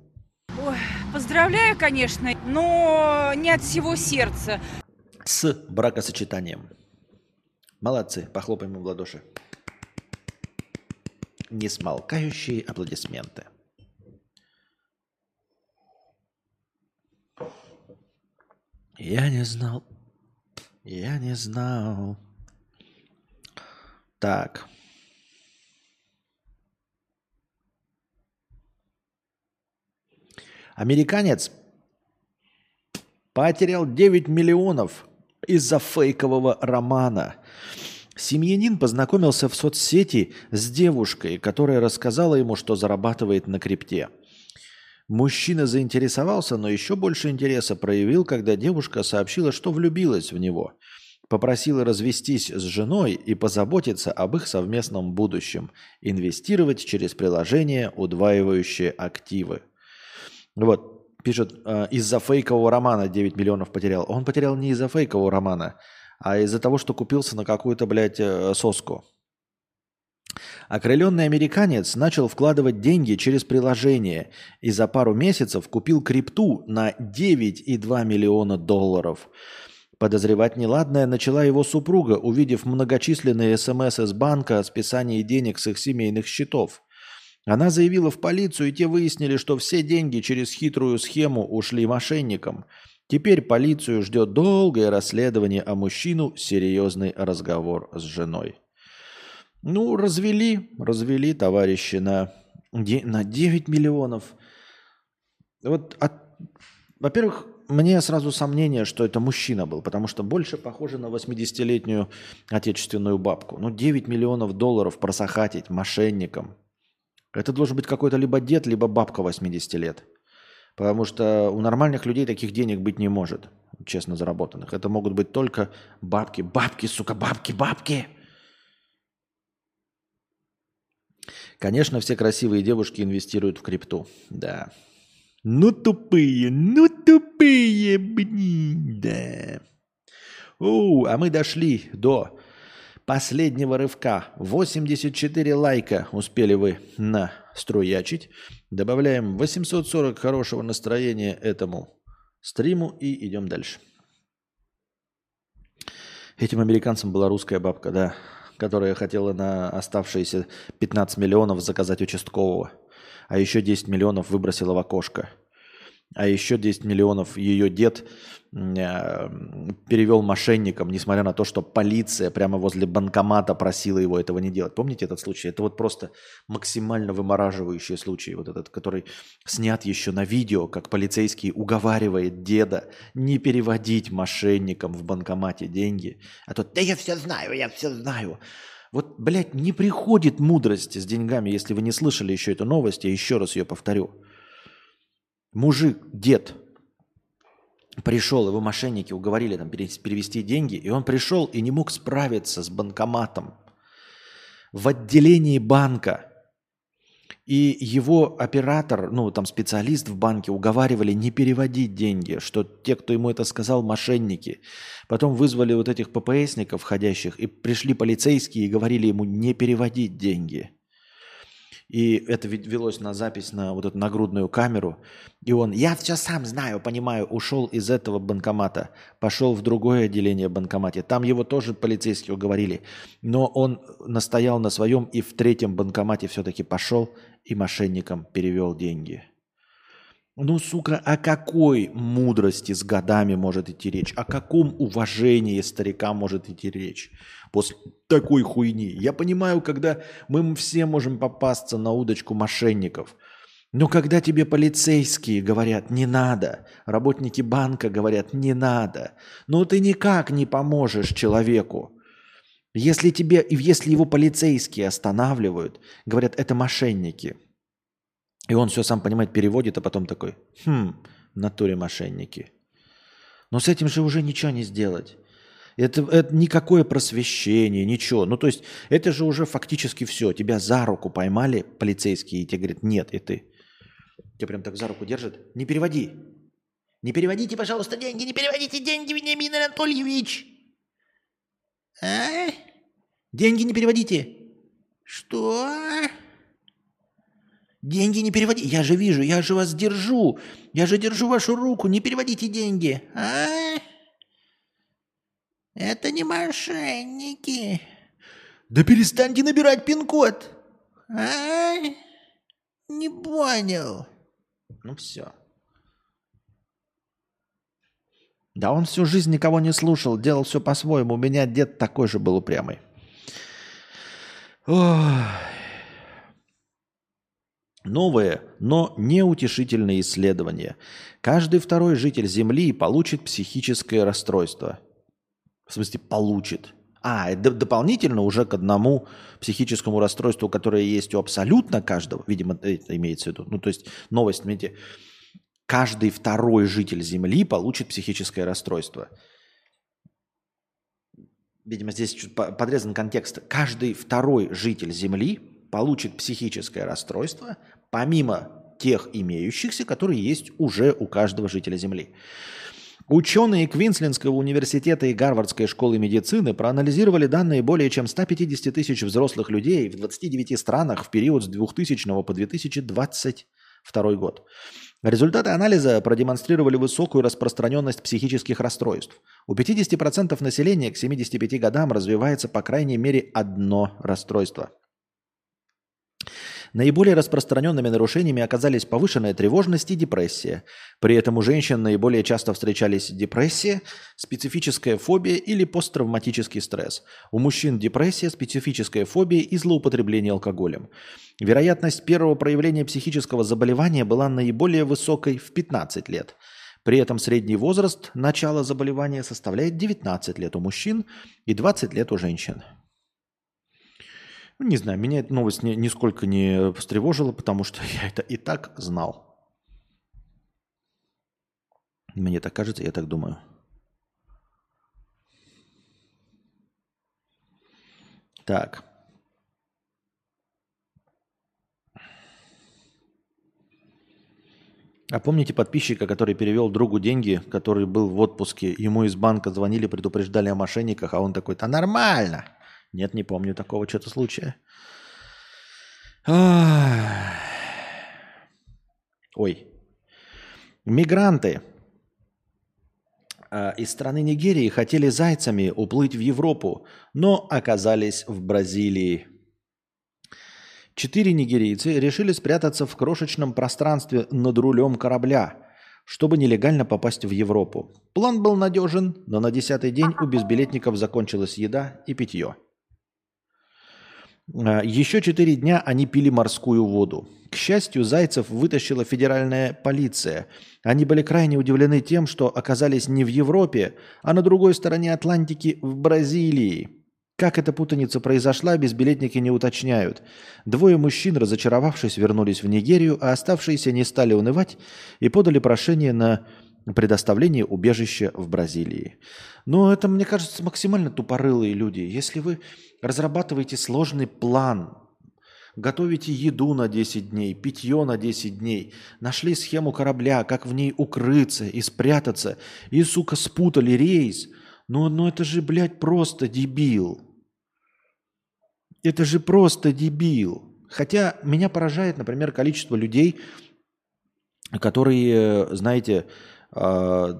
Ой, поздравляю, конечно, но не от всего сердца с бракосочетанием. Молодцы, похлопаем им в ладоши. Несмолкающие аплодисменты. Я не знал, я не знал. Так. Американец потерял 9 миллионов из-за фейкового романа. Семьянин познакомился в соцсети с девушкой, которая рассказала ему, что зарабатывает на крипте. Мужчина заинтересовался, но еще больше интереса проявил, когда девушка сообщила, что влюбилась в него. Попросила развестись с женой и позаботиться об их совместном будущем. Инвестировать через приложение, удваивающее активы. Вот, пишет, э, из-за фейкового романа 9 миллионов потерял. Он потерял не из-за фейкового романа, а из-за того, что купился на какую-то, блядь, э, соску. Окрыленный американец начал вкладывать деньги через приложение и за пару месяцев купил крипту на 9,2 миллиона долларов. Подозревать неладное начала его супруга, увидев многочисленные смс из банка о списании денег с их семейных счетов. Она заявила в полицию, и те выяснили, что все деньги через хитрую схему ушли мошенникам. Теперь полицию ждет долгое расследование, а мужчину серьезный разговор с женой. Ну, развели, развели товарищи на, на 9 миллионов. Вот, от, во-первых, мне сразу сомнение, что это мужчина был, потому что больше похоже на 80-летнюю отечественную бабку. Ну, 9 миллионов долларов просохатить мошенникам – это должен быть какой-то либо дед, либо бабка 80 лет. Потому что у нормальных людей таких денег быть не может, честно заработанных. Это могут быть только бабки. Бабки, сука, бабки, бабки. Конечно, все красивые девушки инвестируют в крипту. Да. Ну тупые, ну тупые, блин, да. О, а мы дошли до последнего рывка. 84 лайка успели вы настроячить. Добавляем 840 хорошего настроения этому стриму и идем дальше. Этим американцам была русская бабка, да, которая хотела на оставшиеся 15 миллионов заказать участкового, а еще 10 миллионов выбросила в окошко – а еще 10 миллионов ее дед перевел мошенникам, несмотря на то, что полиция прямо возле банкомата просила его этого не делать. Помните этот случай? Это вот просто максимально вымораживающий случай, вот этот, который снят еще на видео, как полицейский уговаривает деда не переводить мошенникам в банкомате деньги. А тот, да я все знаю, я все знаю. Вот, блядь, не приходит мудрости с деньгами, если вы не слышали еще эту новость, я еще раз ее повторю мужик, дед, пришел, его мошенники уговорили там перевести деньги, и он пришел и не мог справиться с банкоматом в отделении банка. И его оператор, ну там специалист в банке уговаривали не переводить деньги, что те, кто ему это сказал, мошенники. Потом вызвали вот этих ППСников входящих, и пришли полицейские и говорили ему не переводить деньги – и это велось на запись на вот эту нагрудную камеру. И он, я все сам знаю, понимаю, ушел из этого банкомата, пошел в другое отделение банкомате. Там его тоже полицейские уговорили. Но он настоял на своем и в третьем банкомате все-таки пошел и мошенникам перевел деньги. Ну, сука, о какой мудрости с годами может идти речь? О каком уважении старикам может идти речь после такой хуйни? Я понимаю, когда мы все можем попасться на удочку мошенников. Но когда тебе полицейские говорят «не надо», работники банка говорят «не надо», ну ты никак не поможешь человеку. Если, тебе, если его полицейские останавливают, говорят «это мошенники», и он все сам понимает, переводит, а потом такой, хм, в натуре мошенники. Но с этим же уже ничего не сделать. Это, это никакое просвещение, ничего. Ну, то есть, это же уже фактически все. Тебя за руку поймали полицейские, и тебе говорят, нет, и ты. Тебя прям так за руку держат. Не переводи. Не переводите, пожалуйста, деньги, не переводите деньги, Вениамин Анатольевич. А? Деньги не переводите. Что? Деньги не переводи. Я же вижу, я же вас держу. Я же держу вашу руку. Не переводите деньги. А? Это не мошенники. Да перестаньте набирать пин-код. А? Не понял. Ну все. Да он всю жизнь никого не слушал, делал все по-своему. У меня дед такой же был упрямый. Ой. Новое, но неутешительное исследование. Каждый второй житель Земли получит психическое расстройство. В смысле, получит. А, дополнительно уже к одному психическому расстройству, которое есть у абсолютно каждого, видимо, это имеется в виду. Ну, то есть новость, смотрите, каждый второй житель Земли получит психическое расстройство. Видимо, здесь чуть подрезан контекст. Каждый второй житель Земли получит психическое расстройство, помимо тех имеющихся, которые есть уже у каждого жителя Земли. Ученые Квинслендского университета и Гарвардской школы медицины проанализировали данные более чем 150 тысяч взрослых людей в 29 странах в период с 2000 по 2022 год. Результаты анализа продемонстрировали высокую распространенность психических расстройств. У 50% населения к 75 годам развивается по крайней мере одно расстройство – Наиболее распространенными нарушениями оказались повышенная тревожность и депрессия. При этом у женщин наиболее часто встречались депрессия, специфическая фобия или посттравматический стресс. У мужчин депрессия, специфическая фобия и злоупотребление алкоголем. Вероятность первого проявления психического заболевания была наиболее высокой в 15 лет. При этом средний возраст начала заболевания составляет 19 лет у мужчин и 20 лет у женщин. Ну, не знаю, меня эта новость ни, нисколько не встревожила, потому что я это и так знал. Мне так кажется, я так думаю. Так. А помните подписчика, который перевел другу деньги, который был в отпуске, ему из банка звонили, предупреждали о мошенниках, а он такой, да нормально. Нет, не помню такого что-то случая. Ой. Мигранты а, из страны Нигерии хотели зайцами уплыть в Европу, но оказались в Бразилии. Четыре нигерийцы решили спрятаться в крошечном пространстве над рулем корабля, чтобы нелегально попасть в Европу. План был надежен, но на десятый день у безбилетников закончилась еда и питье. А, Еще четыре дня они пили морскую воду. К счастью, зайцев вытащила федеральная полиция. Они были крайне удивлены тем, что оказались не в Европе, а на другой стороне Атлантики в Бразилии. Как эта путаница произошла, безбилетники не уточняют. Двое мужчин, разочаровавшись, вернулись в Нигерию, а оставшиеся не стали унывать и подали прошение на предоставление убежища в Бразилии. Но это, мне кажется, максимально тупорылые люди. Если вы разрабатываете сложный план, готовите еду на 10 дней, питье на 10 дней, нашли схему корабля, как в ней укрыться и спрятаться, и, сука, спутали рейс, ну, ну это же, блядь, просто дебил. Это же просто дебил. Хотя меня поражает, например, количество людей, которые, знаете, э,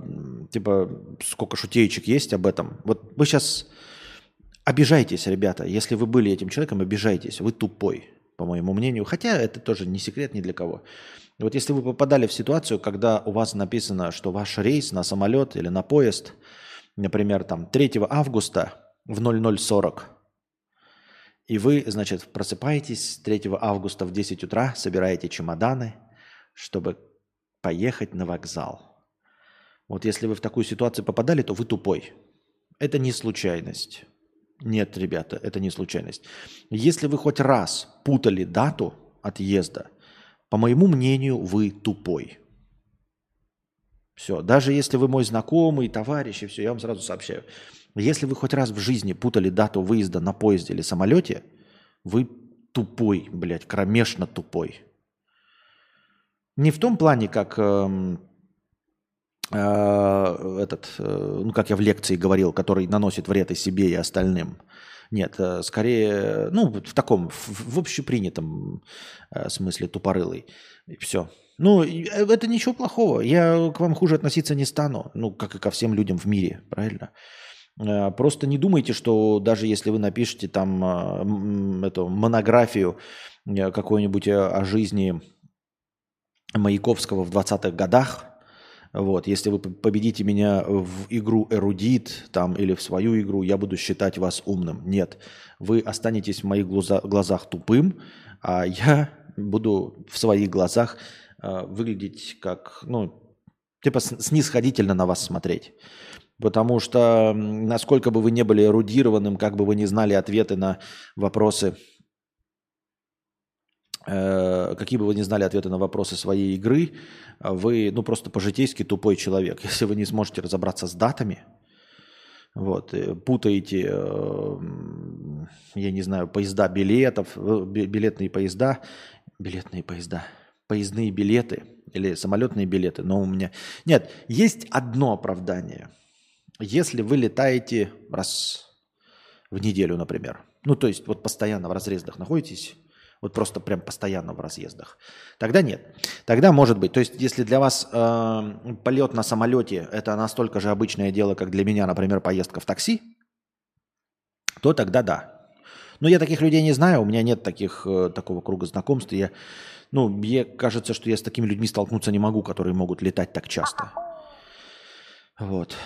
типа, сколько шутеечек есть об этом. Вот вы сейчас обижайтесь, ребята. Если вы были этим человеком, обижайтесь. Вы тупой, по моему мнению. Хотя это тоже не секрет ни для кого. Вот если вы попадали в ситуацию, когда у вас написано, что ваш рейс на самолет или на поезд, например, там 3 августа в 0040, и вы, значит, просыпаетесь 3 августа в 10 утра, собираете чемоданы, чтобы поехать на вокзал. Вот если вы в такую ситуацию попадали, то вы тупой. Это не случайность. Нет, ребята, это не случайность. Если вы хоть раз путали дату отъезда, по моему мнению, вы тупой. Все. Даже если вы мой знакомый, товарищ, и все, я вам сразу сообщаю. Если вы хоть раз в жизни путали дату выезда на поезде или самолете, вы тупой, блядь, кромешно тупой. Не в том плане, как эм, этот, э, ну, как я в лекции говорил, который наносит вред и себе, и остальным. Нет, э, скорее, ну, в таком, в, в общепринятом э, смысле тупорылый. И все. Ну, это ничего плохого. Я к вам хуже относиться не стану. Ну, как и ко всем людям в мире, правильно? Просто не думайте, что даже если вы напишете там эту монографию какую-нибудь о жизни Маяковского в 20-х годах, Вот, если вы победите меня в игру эрудит там, или в свою игру, я буду считать вас умным. Нет, вы останетесь в моих глаза- глазах тупым, а я буду в своих глазах э, выглядеть как, ну, типа снисходительно на вас смотреть. Потому что насколько бы вы не были эрудированным, как бы вы не знали ответы на вопросы, какие бы вы не знали ответы на вопросы своей игры, вы, ну, просто по-житейски тупой человек. Если вы не сможете разобраться с датами, вот, э, путаете, э, я не знаю, поезда билетов, э, би- билетные поезда, билетные поезда, поездные билеты или самолетные билеты, но у меня... Нет, есть одно оправдание. Если вы летаете раз в неделю, например, ну, то есть вот постоянно в разъездах находитесь, вот просто прям постоянно в разъездах, тогда нет. Тогда может быть. То есть если для вас э, полет на самолете это настолько же обычное дело, как для меня, например, поездка в такси, то тогда да. Но я таких людей не знаю, у меня нет таких, э, такого круга знакомств. Я, ну, мне кажется, что я с такими людьми столкнуться не могу, которые могут летать так часто. Вот.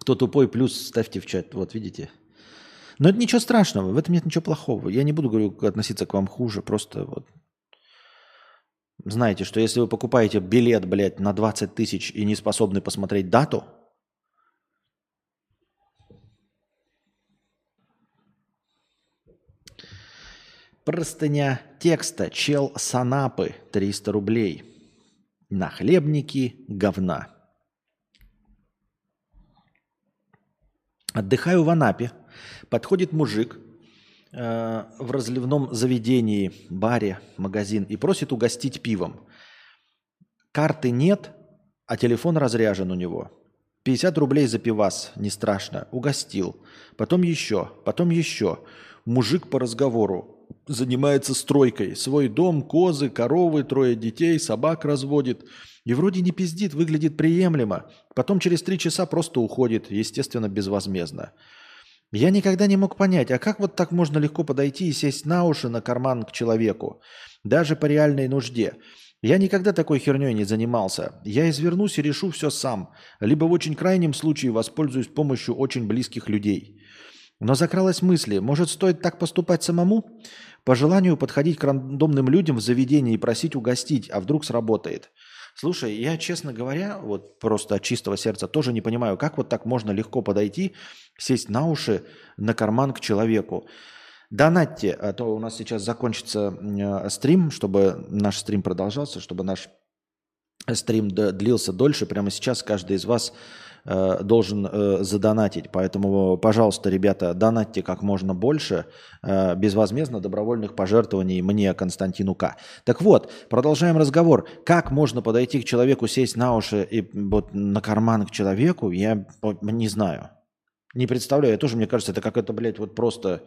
Кто тупой, плюс ставьте в чат. Вот, видите? Но это ничего страшного, в этом нет ничего плохого. Я не буду, говорю, относиться к вам хуже, просто вот знаете, что если вы покупаете билет, блядь, на 20 тысяч и не способны посмотреть дату, простыня текста «Чел Санапы» 300 рублей. Нахлебники говна. Отдыхаю в Анапе. Подходит мужик э, в разливном заведении, баре, магазин и просит угостить пивом. Карты нет, а телефон разряжен у него. 50 рублей за пивас, не страшно. Угостил. Потом еще, потом еще. Мужик по разговору занимается стройкой. Свой дом, козы, коровы, трое детей, собак разводит. И вроде не пиздит, выглядит приемлемо. Потом через три часа просто уходит, естественно, безвозмездно. Я никогда не мог понять, а как вот так можно легко подойти и сесть на уши на карман к человеку, даже по реальной нужде. Я никогда такой херней не занимался. Я извернусь и решу все сам, либо в очень крайнем случае воспользуюсь помощью очень близких людей. Но закралась мысль, может стоит так поступать самому? По желанию подходить к рандомным людям в заведении и просить угостить, а вдруг сработает. Слушай, я, честно говоря, вот просто от чистого сердца тоже не понимаю, как вот так можно легко подойти, сесть на уши, на карман к человеку. Донатьте, а то у нас сейчас закончится э, стрим, чтобы наш стрим продолжался, чтобы наш стрим д- длился дольше. Прямо сейчас каждый из вас э, должен э, задонатить. Поэтому, пожалуйста, ребята, донатьте как можно больше э, безвозмездно добровольных пожертвований мне, Константину К. Так вот, продолжаем разговор. Как можно подойти к человеку, сесть на уши и вот на карман к человеку, я не знаю. Не представляю. Тоже, мне кажется, это как-то, блядь, вот просто,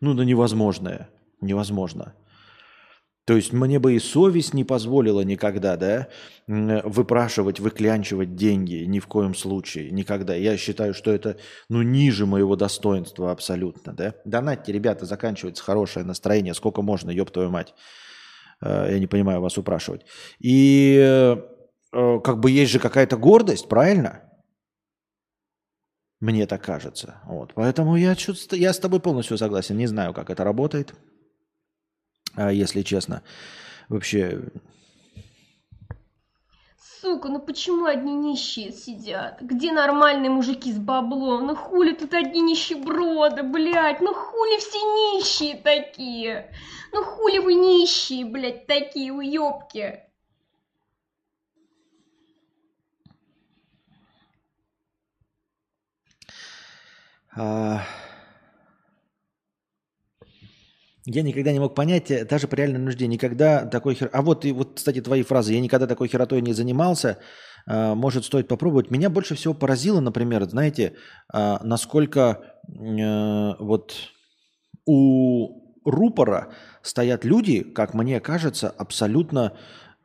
ну, да невозможное. Невозможно. То есть мне бы и совесть не позволила никогда, да, выпрашивать, выклянчивать деньги ни в коем случае, никогда. Я считаю, что это, ну, ниже моего достоинства абсолютно, да. Донатьте, ребята, заканчивается хорошее настроение, сколько можно, ёб твою мать. Э, Я не понимаю вас упрашивать. И э, как бы есть же какая-то гордость, правильно? Мне так кажется. Вот. Поэтому я, чё-то- я с тобой полностью согласен. Не знаю, как это работает, если честно. Вообще, Сука, ну почему одни нищие сидят? Где нормальные мужики с баблом? Ну хули тут одни нищеброды, блядь? Ну хули все нищие такие? Ну хули вы нищие, блядь, такие уёбки? а, я никогда не мог понять, э, даже по реальной нужде, никогда такой хер... А вот, и вот, кстати, твои фразы. Я никогда такой херотой не занимался. а, может, стоит попробовать. Меня больше всего поразило, например, знаете, а, насколько э, вот у рупора стоят люди, как мне кажется, абсолютно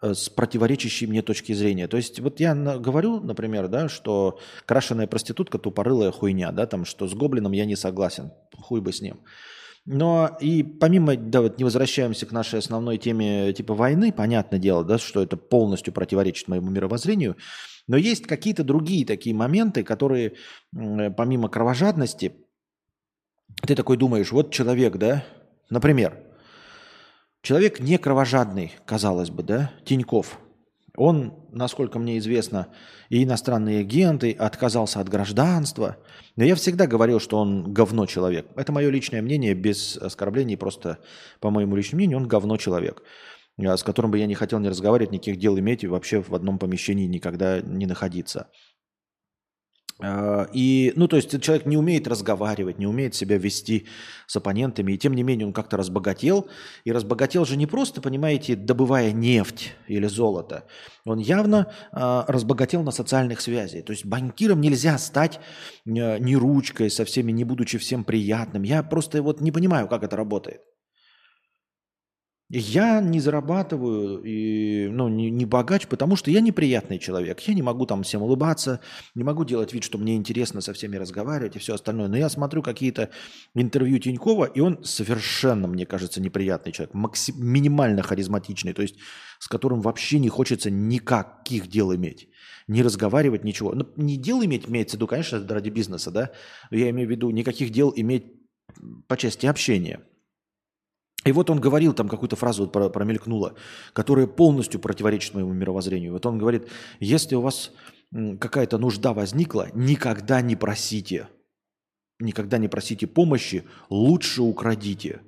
э, с противоречащей мне точки зрения. То есть вот я говорю, например, да, что крашеная проститутка тупорылая хуйня, да, там, что с гоблином я не согласен, хуй бы с ним. Но и помимо, да, вот не возвращаемся к нашей основной теме типа войны, понятное дело, да, что это полностью противоречит моему мировоззрению, но есть какие-то другие такие моменты, которые помимо кровожадности, ты такой думаешь, вот человек, да, например, человек не кровожадный, казалось бы, да, Тиньков – он, насколько мне известно, и иностранные агенты, отказался от гражданства. Но я всегда говорил, что он говно человек. Это мое личное мнение, без оскорблений, просто по моему личному мнению, он говно человек, э, с которым бы я не хотел не разговаривать, никаких дел иметь и вообще в одном помещении никогда не находиться. А, и, ну, то есть человек не умеет разговаривать, не умеет себя вести с оппонентами, и тем не менее он как-то разбогател. И разбогател же не просто, понимаете, добывая нефть или золото. Он явно э, разбогател на социальных связях. То есть банкиром нельзя стать э, не ручкой, со всеми, не будучи всем приятным. Я просто вот не понимаю, как это работает. Я не зарабатываю, и, ну, не, не богач, потому что я неприятный человек. Я не могу там всем улыбаться, не могу делать вид, что мне интересно со всеми разговаривать и все остальное. Но я смотрю какие-то интервью Тинькова, и он совершенно, мне кажется, неприятный человек, максим, минимально харизматичный, то есть с которым вообще не хочется никаких дел иметь. Не разговаривать, ничего. Ну, не дел иметь, имеется в виду, конечно, ради бизнеса, да. Я имею в виду никаких дел иметь по части общения – и вот он говорил, там какую-то фразу вот промелькнула, которая полностью противоречит моему мировоззрению. Вот он говорит, если у вас какая-то нужда возникла, никогда не просите. Никогда не просите помощи, лучше украдите.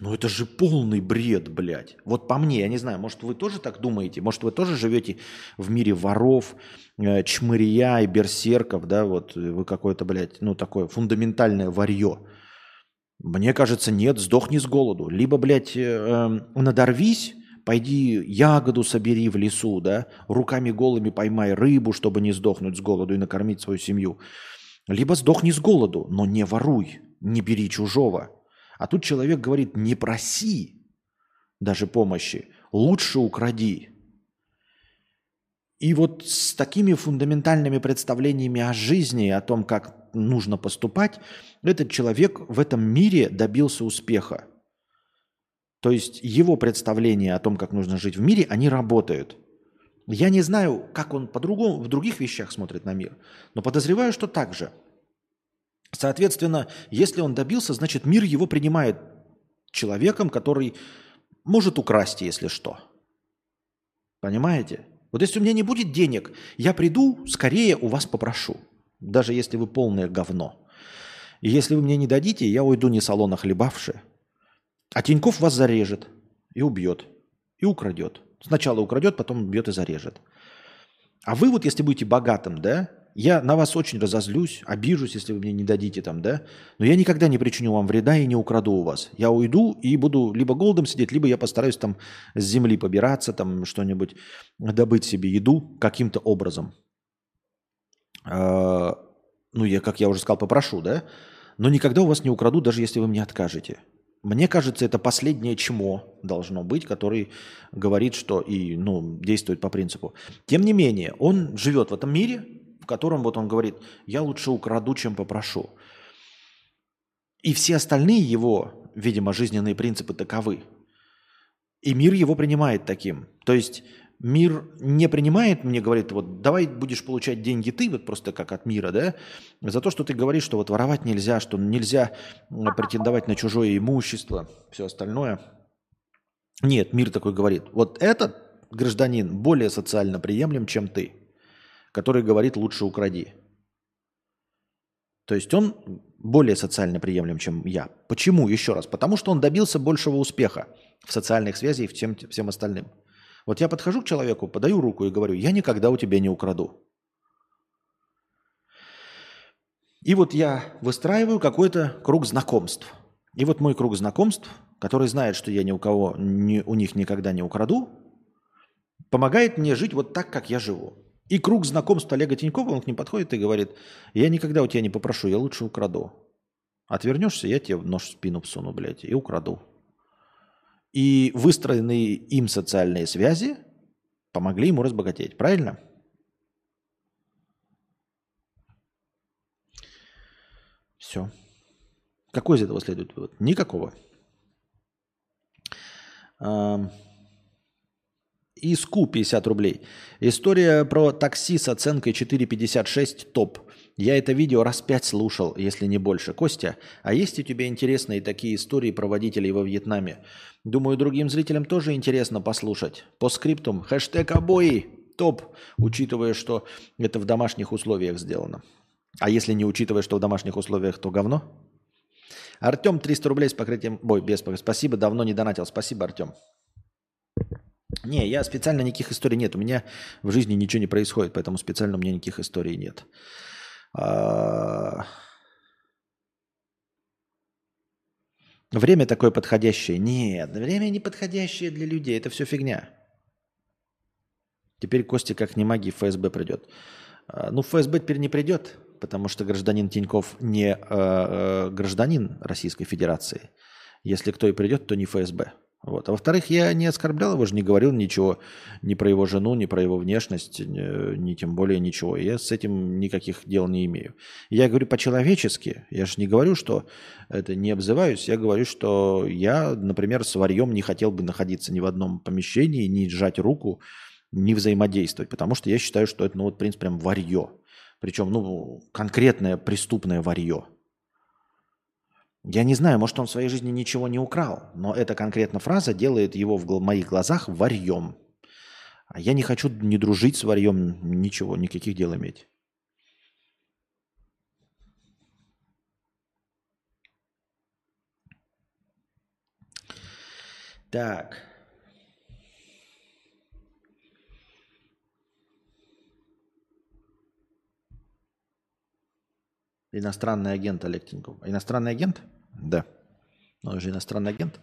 Ну это же полный бред, блядь. Вот по мне, я не знаю, может вы тоже так думаете? Может вы тоже живете в мире воров, э, чмырия и берсерков, да, вот вы какое-то, блядь, ну такое фундаментальное варье. Мне кажется, нет, сдохни с голоду. Либо, блядь, э, эм, надорвись, пойди ягоду собери в лесу, да, руками голыми поймай рыбу, чтобы не сдохнуть с голоду и накормить свою семью. Либо сдохни с голоду, но не воруй, не бери чужого. А тут человек говорит, не проси даже помощи, лучше укради. И вот с такими фундаментальными представлениями о жизни, о том, как нужно поступать, этот человек в этом мире добился успеха. То есть его представления о том, как нужно жить в мире, они работают. Я не знаю, как он по-другому в других вещах смотрит на мир, но подозреваю, что так же. Соответственно, если он добился, значит мир его принимает человеком, который может украсть, если что. Понимаете? Вот если у меня не будет денег, я приду, скорее у вас попрошу. Даже если вы полное говно. И если вы мне не дадите, я уйду не салона хлебавши. А Тиньков вас зарежет и убьет, и украдет. Сначала украдет, потом убьет и зарежет. А вы вот, если будете богатым, да, я на вас очень разозлюсь, обижусь, если вы мне не дадите там, да, но я никогда не причиню вам вреда и не украду у вас. Я уйду и буду либо голодом сидеть, либо я постараюсь там с земли побираться, там что-нибудь, добыть себе еду каким-то образом. А, ну, я, как я уже сказал, попрошу, да, но никогда у вас не украду, даже если вы мне откажете. Мне кажется, это последнее чмо должно быть, который говорит, что и ну, действует по принципу. Тем не менее, он живет в этом мире, в котором вот он говорит, я лучше украду, чем попрошу. И все остальные его, видимо, жизненные принципы таковы. И мир его принимает таким. То есть мир не принимает, мне говорит, вот давай будешь получать деньги ты, вот просто как от мира, да, за то, что ты говоришь, что вот воровать нельзя, что нельзя претендовать на чужое имущество, все остальное. Нет, мир такой говорит, вот этот гражданин более социально приемлем, чем ты, который говорит лучше укради. То есть он более социально приемлем, чем я. Почему? Еще раз. Потому что он добился большего успеха в социальных связях и всем, всем остальным. Вот я подхожу к человеку, подаю руку и говорю, я никогда у тебя не украду. И вот я выстраиваю какой-то круг знакомств. И вот мой круг знакомств, который знает, что я ни у кого, ни, у них никогда не украду, помогает мне жить вот так, как я живу. И круг знакомств Олега Тинькова, он к ним подходит и говорит, я никогда у тебя не попрошу, я лучше украду. Отвернешься, я тебе нож в спину всуну, блядь, и украду. И выстроенные им социальные связи помогли ему разбогатеть. Правильно? Все. Какой из этого следует вывод? Никакого. Иску 50 рублей. История про такси с оценкой 4,56 топ. Я это видео раз пять слушал, если не больше. Костя, а есть у тебя интересные такие истории про водителей во Вьетнаме? Думаю, другим зрителям тоже интересно послушать. По скриптум хэштег обои топ, учитывая, что это в домашних условиях сделано. А если не учитывая, что в домашних условиях, то говно? Артем 300 рублей с покрытием... Ой, без покрытия. Спасибо, давно не донатил. Спасибо, Артем. Не, я специально никаких историй нет. У меня в жизни ничего не происходит, поэтому специально у меня никаких историй нет. А, Время такое подходящее. Нет, время не подходящее для людей. Это все фигня. Теперь Костя как не маги в ФСБ придет. А, Ну, ФСБ теперь не придет, потому что гражданин Тиньков не э, гражданин Российской Федерации. Если кто и придет, то не ФСБ. Вот. А во-вторых, я не оскорблял его же, не говорил ничего ни про его жену, ни про его внешность, ни, ни тем более ничего. Я с этим никаких дел не имею. Я говорю по-человечески. Я же не говорю, что это не обзываюсь. Я говорю, что я, например, с варьем не хотел бы находиться ни в одном помещении, ни сжать руку, ни взаимодействовать. Потому что я считаю, что это, ну вот, принцип прям варье. Причем, ну, конкретное преступное варье. Я не знаю, может, он в своей жизни ничего не украл, но эта конкретно фраза делает его в моих глазах варьем. А я не хочу не дружить с варьем, ничего, никаких дел иметь. Так. Иностранный агент Олег Тиньков. Иностранный агент? Да. Он же иностранный агент.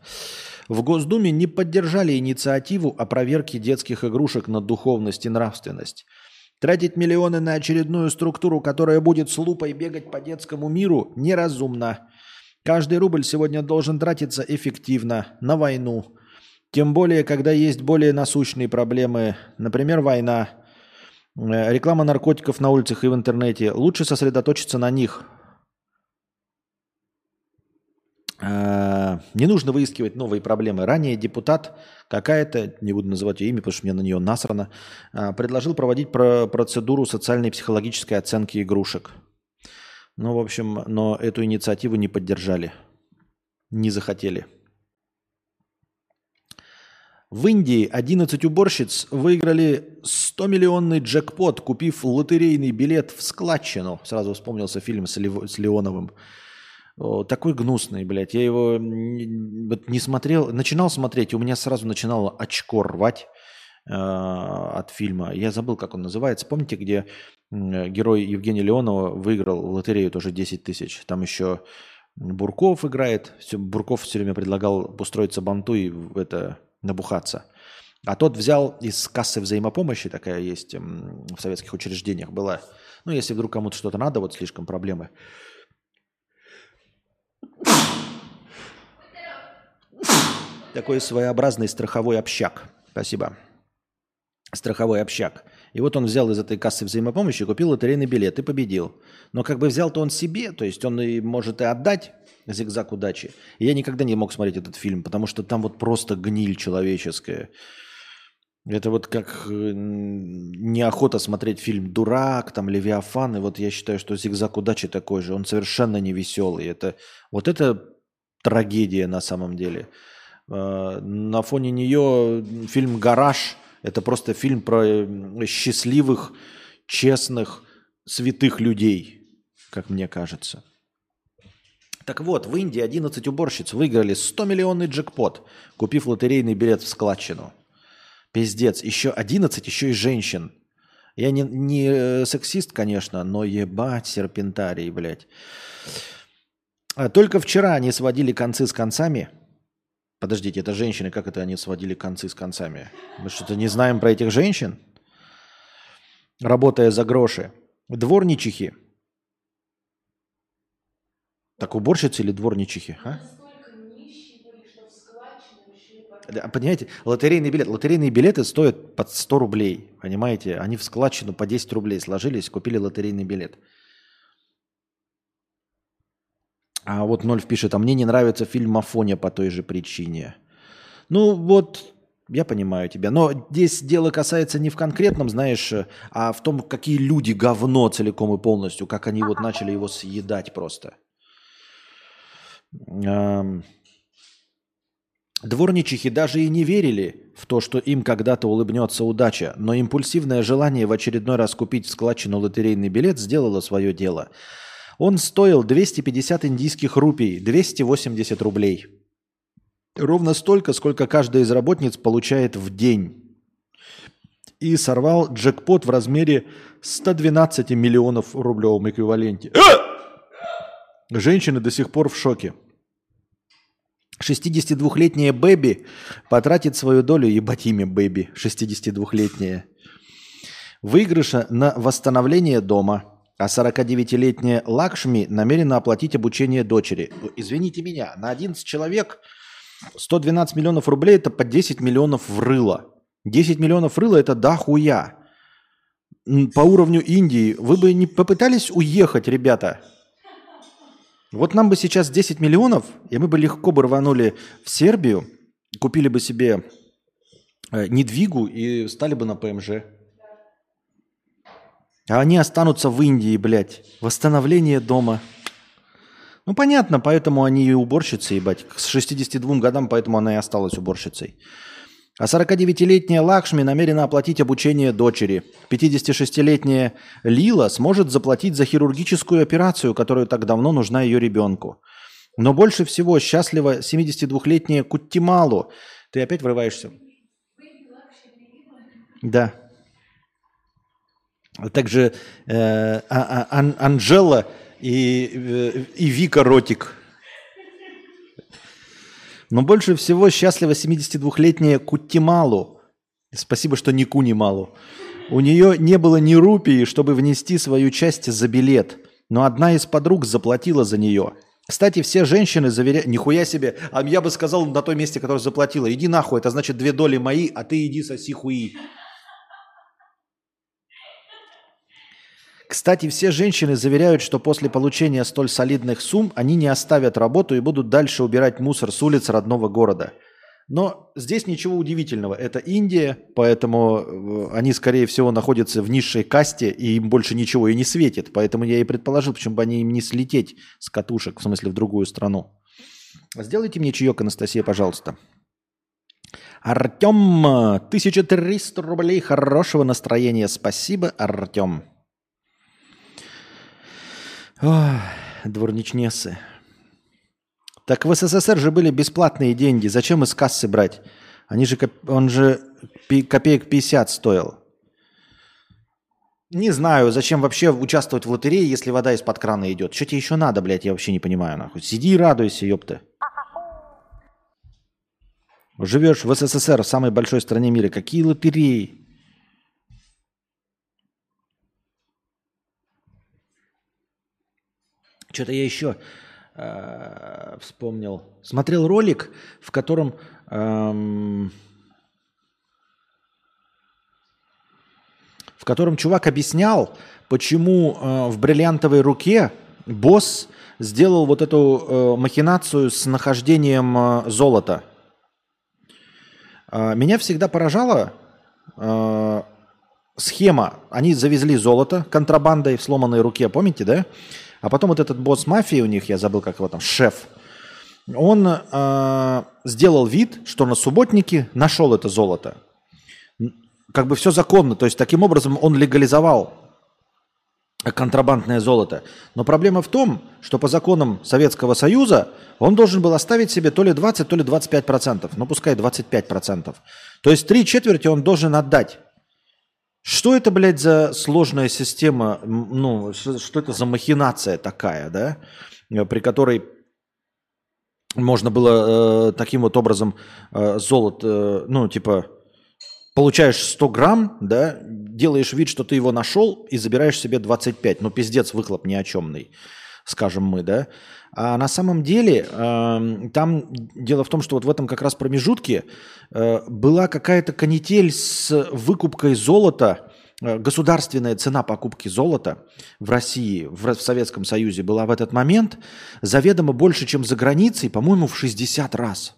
В Госдуме не поддержали инициативу о проверке детских игрушек на духовность и нравственность. Тратить миллионы на очередную структуру, которая будет с лупой бегать по детскому миру, неразумно. Каждый рубль сегодня должен тратиться эффективно, на войну. Тем более, когда есть более насущные проблемы, например, война, реклама наркотиков на улицах и в интернете. Лучше сосредоточиться на них. Э, Не нужно выискивать новые проблемы. Ранее депутат какая-то, не буду называть ее имя, потому что мне на нее насрано, э, предложил проводить про- процедуру социальной и психологической оценки игрушек. Ну, в общем, но эту инициативу не поддержали. Не захотели. В Индии 11 уборщиц выиграли 100-миллионный джекпот, купив лотерейный билет в складчину. Сразу вспомнился фильм с, Лев- с Леоновым. Такой гнусный, блядь. Я его не, смотрел. Начинал смотреть, и у меня сразу начинало очко рвать э, от фильма. Я забыл, как он называется. Помните, где герой Евгения Леонова выиграл лотерею тоже 10 тысяч? Там еще Бурков играет. Бурков все время предлагал устроиться банту и это набухаться. А тот взял из кассы взаимопомощи, такая есть в советских учреждениях была. Ну, если вдруг кому-то что-то надо, вот слишком проблемы. Такой своеобразный страховой общак. Спасибо. Страховой общак. И вот он взял из этой кассы взаимопомощи, купил лотерейный билет и победил. Но как бы взял-то он себе, то есть он и может и отдать зигзаг удачи. И я никогда не мог смотреть этот фильм, потому что там вот просто гниль человеческая. Это вот как э, неохота смотреть фильм «Дурак», там «Левиафан», и вот я считаю, что «Зигзаг удачи» такой же, он совершенно не веселый. Это, вот это трагедия на самом деле. Э, На фоне нее фильм «Гараж» – это просто фильм про счастливых, честных, святых людей, как мне кажется. Так вот, в Индии 11 уборщиц выиграли 100-миллионный джекпот, купив лотерейный билет в складчину. Пиздец, еще 11, еще и женщин. Я не, не э, сексист, конечно, но ебать серпентарий, блядь. А Только вчера они сводили концы с концами. Подождите, это женщины, как это они сводили концы с концами? Мы что-то не знаем про этих женщин? Работая за гроши. Дворничихи. Так уборщицы или дворничихи? А? Понимаете, лотерейный билет. Лотерейные билеты стоят под 100 рублей. Понимаете? Они в складчину по 10 рублей сложились, купили лотерейный билет. А вот Нольф пишет, а мне не нравится фильм Афоня по той же причине. Ну вот, я понимаю тебя. Но здесь дело касается не в конкретном, знаешь, а в том, какие люди говно целиком и полностью, как они вот начали его съедать просто. Дворничихи даже и не верили в то, что им когда-то улыбнется удача, но импульсивное желание в очередной раз купить складчину лотерейный билет сделало свое дело. Он стоил 250 индийских рупий, 280 рублей. Ровно столько, сколько каждая из работниц получает в день. И сорвал джекпот в размере 112 миллионов в рублевом эквиваленте. Женщины до сих пор в шоке. 62-летняя Бэби потратит свою долю, ебать имя Бэби, 62-летняя, выигрыша на восстановление дома, а 49-летняя Лакшми намерена оплатить обучение дочери. Извините меня, на 11 человек 112 миллионов рублей – это по 10 миллионов в рыло. 10 миллионов рыло – это дохуя. М, По уровню Индии. Вы бы не попытались уехать, ребята? Вот нам бы сейчас 10 миллионов, и мы бы легко бы рванули в Сербию, купили бы себе э, недвигу и стали бы на ПМЖ. А они останутся в Индии, блядь. Восстановление дома. Ну, понятно, поэтому они и уборщицы, ебать. С 62 годам, поэтому она и осталась уборщицей. А 49-летняя Лакшми намерена оплатить обучение дочери. 56-летняя Лила сможет заплатить за хирургическую операцию, которая так давно нужна ее ребенку. Но больше всего счастлива 72-летняя Куттималу. Ты опять врываешься? Да. А также э, а- а- Ан- Анжела и, э, и Вика Ротик. Но больше всего счастлива 72-летняя Куттималу. Спасибо, что не Кунималу. У нее не было ни рупии, чтобы внести свою часть за билет. Но одна из подруг заплатила за нее. Кстати, все женщины заверяют... Нихуя себе. А я бы сказал на том месте, которое заплатила. Иди нахуй, это значит две доли мои, а ты иди соси хуи. Кстати, все женщины заверяют, что после получения столь солидных сумм они не оставят работу и будут дальше убирать мусор с улиц родного города. Но здесь ничего удивительного. Это Индия, поэтому э, они, скорее всего, находятся в низшей касте, и им больше ничего и не светит. Поэтому я и предположил, почему бы они им не слететь с катушек, в смысле в другую страну. Сделайте мне чаек, Анастасия, пожалуйста. Артем, 1300 рублей хорошего настроения. Спасибо, Артем. Дворничнесы. Так в СССР же были бесплатные деньги. Зачем из кассы брать? Они же, он же копеек 50 стоил. Не знаю, зачем вообще участвовать в лотерее, если вода из-под крана идет. Что тебе еще надо, блядь, я вообще не понимаю, нахуй. Сиди и радуйся, ёпта. Живешь в СССР, в самой большой стране мира. Какие лотереи? Что-то я еще э, вспомнил. Смотрел ролик, в котором эм, в котором чувак объяснял, почему э, в бриллиантовой руке босс сделал вот эту э, махинацию с нахождением э, золота. Э, меня всегда поражала э, схема. Они завезли золото контрабандой в сломанной руке, помните, да? А потом вот этот босс мафии у них, я забыл, как его там, шеф, он э, сделал вид, что на субботнике нашел это золото. Как бы все законно, то есть таким образом он легализовал контрабандное золото. Но проблема в том, что по законам Советского Союза он должен был оставить себе то ли 20, то ли 25 процентов. Ну, пускай 25 процентов. То есть три четверти он должен отдать. Что это, блядь, за сложная система, ну, что, что это за махинация такая, да, э, при которой можно было э, таким вот образом э, золото, э, ну, типа, получаешь 100 грамм, да, делаешь вид, что ты его нашел и забираешь себе 25. Ну, пиздец, выхлоп ни о чемный, скажем мы, да. А на самом деле там дело в том, что вот в этом как раз промежутке э, была какая-то канитель с выкупкой золота э, государственная цена покупки золота в России, в, в Советском Союзе была в этот момент заведомо больше, чем за границей, по-моему, в 60 раз.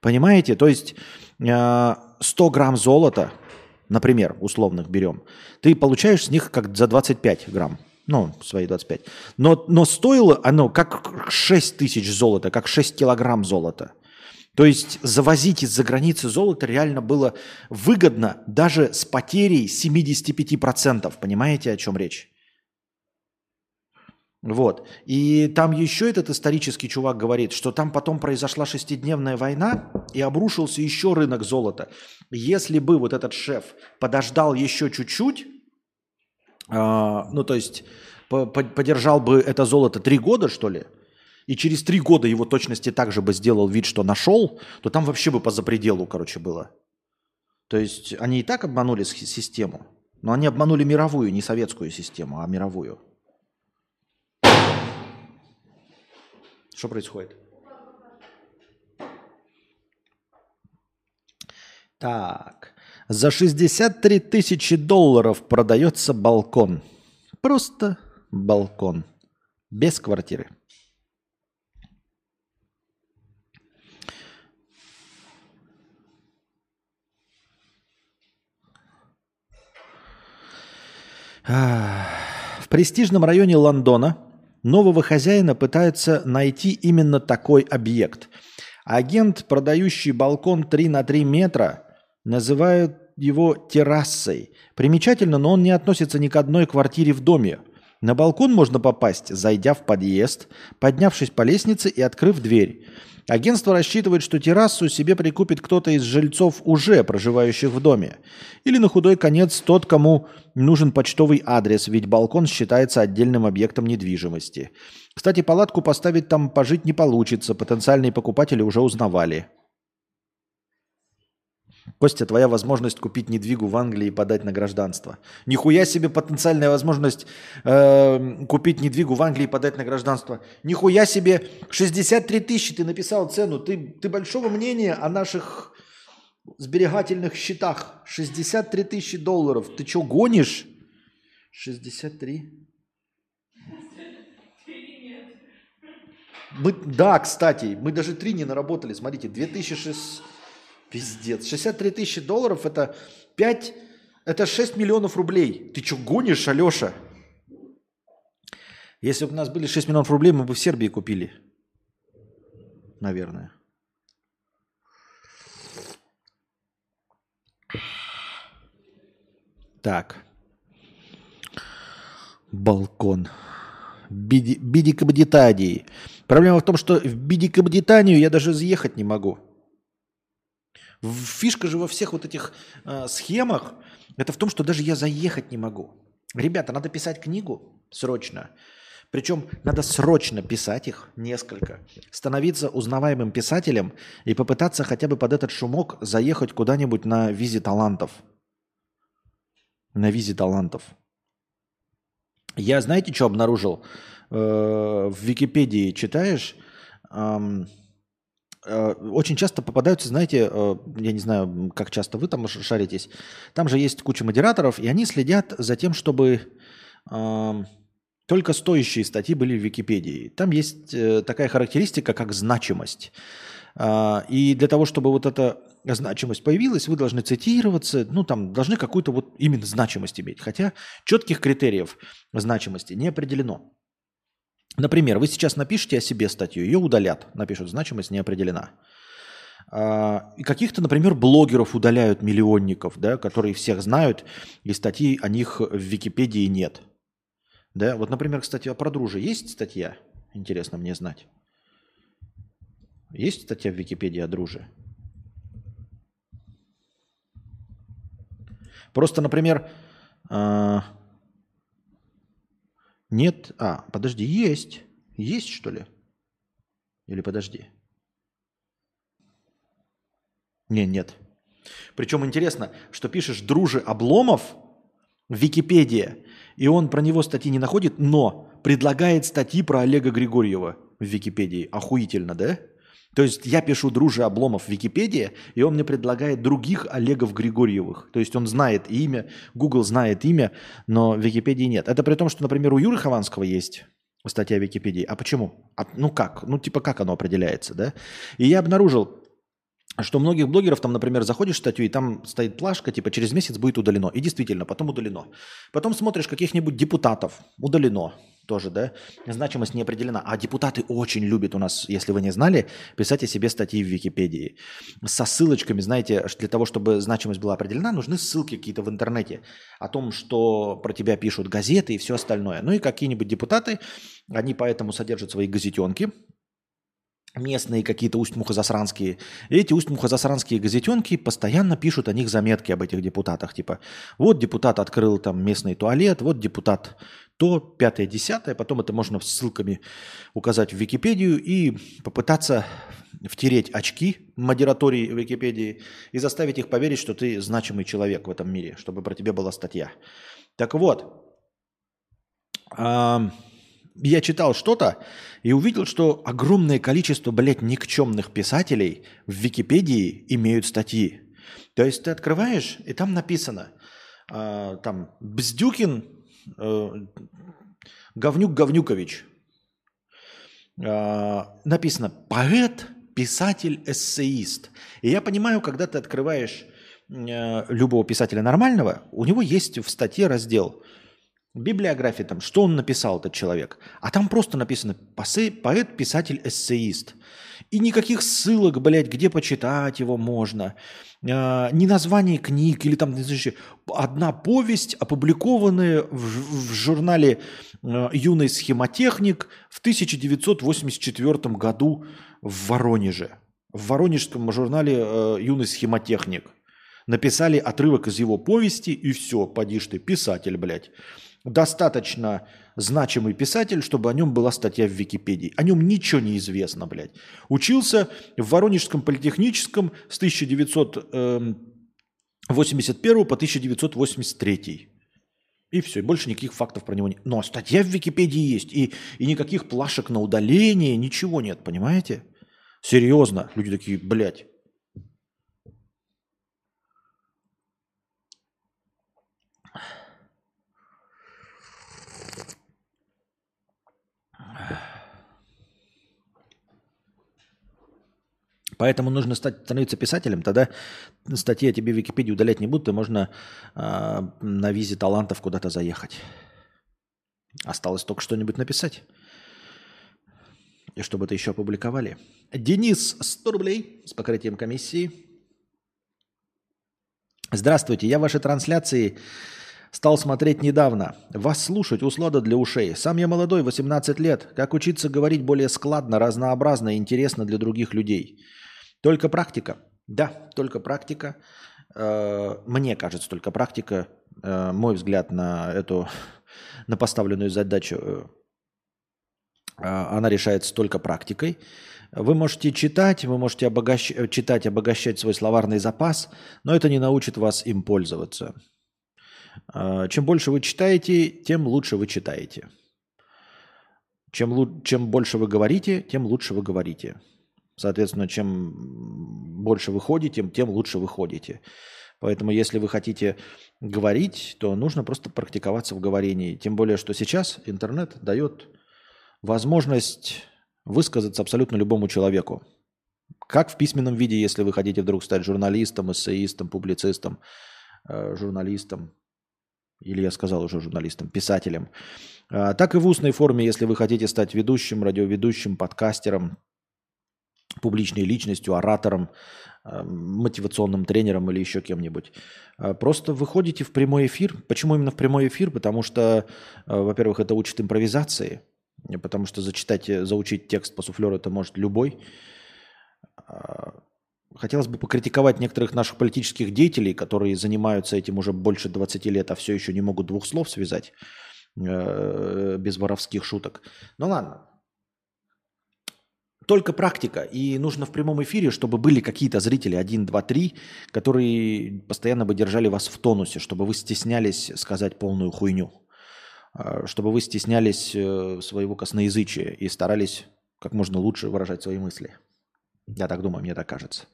Понимаете? То есть э, 100 грамм золота, например, условных берем, ты получаешь с них как за 25 грамм. Ну, свои 25. Но, но стоило оно как 6 тысяч золота, как 6 килограмм золота. То есть завозить из-за границы золото реально было выгодно даже с потерей 75%. Понимаете, о чем речь? Вот. И там еще этот исторический чувак говорит, что там потом произошла шестидневная война и обрушился еще рынок золота. Если бы вот этот шеф подождал еще чуть-чуть, ну то есть по- по- подержал бы это золото три года, что ли, и через три года его точности также бы сделал вид, что нашел, то там вообще бы по запределу, короче, было. То есть они и так обманули систему, но они обманули мировую, не советскую систему, а мировую. Что происходит? Так, за 63 тысячи долларов продается балкон. Просто балкон. Без квартиры. В престижном районе Лондона нового хозяина пытаются найти именно такой объект. Агент, продающий балкон 3 на 3 метра, называют его террасой. Примечательно, но он не относится ни к одной квартире в доме. На балкон можно попасть, зайдя в подъезд, поднявшись по лестнице и открыв дверь. Агентство рассчитывает, что террасу себе прикупит кто-то из жильцов, уже проживающих в доме. Или на худой конец тот, кому нужен почтовый адрес, ведь балкон считается отдельным объектом недвижимости. Кстати, палатку поставить там пожить не получится, потенциальные покупатели уже узнавали. Костя, твоя возможность купить недвигу в Англии и подать на гражданство. Нихуя себе потенциальная возможность э, купить недвигу в Англии и подать на гражданство. Нихуя себе 63 тысячи ты написал цену. Ты, ты большого мнения о наших сберегательных счетах. 63 тысячи долларов. Ты что, гонишь? 63. Мы, да, кстати, мы даже три не наработали. Смотрите, 2006... Пиздец. 63 тысячи долларов это 5... Это 6 миллионов рублей. Ты что, гонишь, Алеша? Если бы у нас были 6 миллионов рублей, мы бы в Сербии купили. Наверное. Так. Балкон. Биди- Бидикабдитании. Проблема в том, что в Бидикабдитанию я даже заехать не могу. Фишка же во всех вот этих э, схемах, это в том, что даже я заехать не могу. Ребята, надо писать книгу срочно. Причем надо срочно писать их, несколько. Становиться узнаваемым писателем и попытаться хотя бы под этот шумок заехать куда-нибудь на визе талантов. На визе талантов. Я, знаете, что обнаружил? Э, В Википедии читаешь, э, очень часто попадаются, знаете, э, я не знаю, как часто вы там шаритесь, там же есть куча модераторов, и они следят за тем, чтобы ам, только стоящие статьи были в Википедии. Там есть э, такая характеристика, как значимость. И для того, чтобы вот эта значимость появилась, вы должны цитироваться, ну там должны какую-то вот именно значимость иметь. Хотя четких критериев значимости не определено. Например, вы сейчас напишите о себе статью, ее удалят, напишут, значимость не определена. А, И каких-то, например, блогеров удаляют миллионников, да, которые всех знают, и статьи о них в Википедии нет. Да, вот, например, кстати, про дружи есть статья? Интересно мне знать. Есть статья в Википедии о друже? Просто, например, а, нет, а, подожди, есть. Есть, что ли? Или подожди. Не, нет. Причем интересно, что пишешь «друже Обломов» в Википедии, и он про него статьи не находит, но предлагает статьи про Олега Григорьева в Википедии. Охуительно, да? То есть я пишу «Друже Обломов» в Википедии, и он мне предлагает других Олегов Григорьевых. То есть он знает имя, Google знает имя, но Википедии нет. Это при том, что, например, у Юры Хованского есть статья в Википедии. А почему? А, ну как? Ну типа как оно определяется, да? И я обнаружил, что многих блогеров там, например, заходишь в статью, и там стоит плашка, типа через месяц будет удалено. И действительно, потом удалено. Потом смотришь каких-нибудь депутатов, удалено тоже, да, значимость не определена. А депутаты очень любят у нас, если вы не знали, писать о себе статьи в Википедии. Со ссылочками, знаете, для того, чтобы значимость была определена, нужны ссылки какие-то в интернете о том, что про тебя пишут газеты и все остальное. Ну и какие-нибудь депутаты, они поэтому содержат свои газетенки, местные какие-то усть-мухозасранские. И эти усть-мухозасранские газетенки постоянно пишут о них заметки об этих депутатах. Типа, вот депутат открыл там местный туалет, вот депутат то, пятое, десятое. Потом это можно ссылками указать в Википедию и попытаться втереть очки модератории Википедии и заставить их поверить, что ты значимый человек в этом мире, чтобы про тебя была статья. Так вот, я читал что-то и увидел, что огромное количество, блядь, никчемных писателей в Википедии имеют статьи. То есть ты открываешь, и там написано, э, там, Бздюкин, Говнюк Говнюкович. Э, написано, поэт, писатель, эссеист. И я понимаю, когда ты открываешь э, любого писателя нормального, у него есть в статье раздел – библиография там, что он написал, этот человек. А там просто написано поэт, писатель, эссеист. И никаких ссылок, блядь, где почитать его можно. Э, ни название книг, или там, знаешь, одна повесть, опубликованная в, в журнале э, «Юный схемотехник» в 1984 году в Воронеже. В воронежском журнале э, «Юный схемотехник». Написали отрывок из его повести, и все, поди ты, писатель, блядь достаточно значимый писатель, чтобы о нем была статья в Википедии. О нем ничего не известно, блядь. Учился в Воронежском политехническом с 1981 эм, по 1983. И все, больше никаких фактов про него нет. Но статья в Википедии есть, и, и никаких плашек на удаление, ничего нет, понимаете? Серьезно. Люди такие, блядь. Поэтому нужно стать, становиться писателем, тогда статьи о тебе в Википедии удалять не будут, и можно э, на визе талантов куда-то заехать. Осталось только что-нибудь написать. И чтобы это еще опубликовали. Денис, 100 рублей с покрытием комиссии. Здравствуйте, я ваши трансляции стал смотреть недавно. Вас слушать услада для ушей. Сам я молодой, 18 лет. Как учиться говорить более складно, разнообразно и интересно для других людей. Только практика. Да, только практика. Э, мне кажется, только практика. Э, мой взгляд на эту, на поставленную задачу, э, она решается только практикой. Вы можете читать, вы можете обогащ... читать, обогащать свой словарный запас, но это не научит вас им пользоваться. Чем больше вы читаете, тем лучше вы читаете. Чем, чем больше вы говорите, тем лучше вы говорите. Соответственно, чем больше вы ходите, тем лучше вы ходите. Поэтому, если вы хотите говорить, то нужно просто практиковаться в говорении. Тем более, что сейчас интернет дает возможность высказаться абсолютно любому человеку. Как в письменном виде, если вы хотите вдруг стать журналистом, эссеистом, публицистом, э, журналистом, или я сказал уже журналистом, писателем, э, так и в устной форме, если вы хотите стать ведущим, радиоведущим, подкастером, публичной личностью, оратором, э, мотивационным тренером или еще кем-нибудь. Э, просто выходите в прямой эфир. Почему именно в прямой эфир? Потому что, э, во-первых, это учит импровизации, потому что зачитать, заучить текст по суфлеру это может любой. Хотелось бы покритиковать некоторых наших политических деятелей, которые занимаются этим уже больше 20 лет, а все еще не могут двух слов связать без воровских шуток. Ну ладно, только практика. И нужно в прямом эфире, чтобы были какие-то зрители, один, два, три, которые постоянно бы держали вас в тонусе, чтобы вы стеснялись сказать полную хуйню, а, чтобы вы стеснялись э, своего косноязычия и старались как можно лучше выражать свои мысли. Я так думаю, мне так кажется.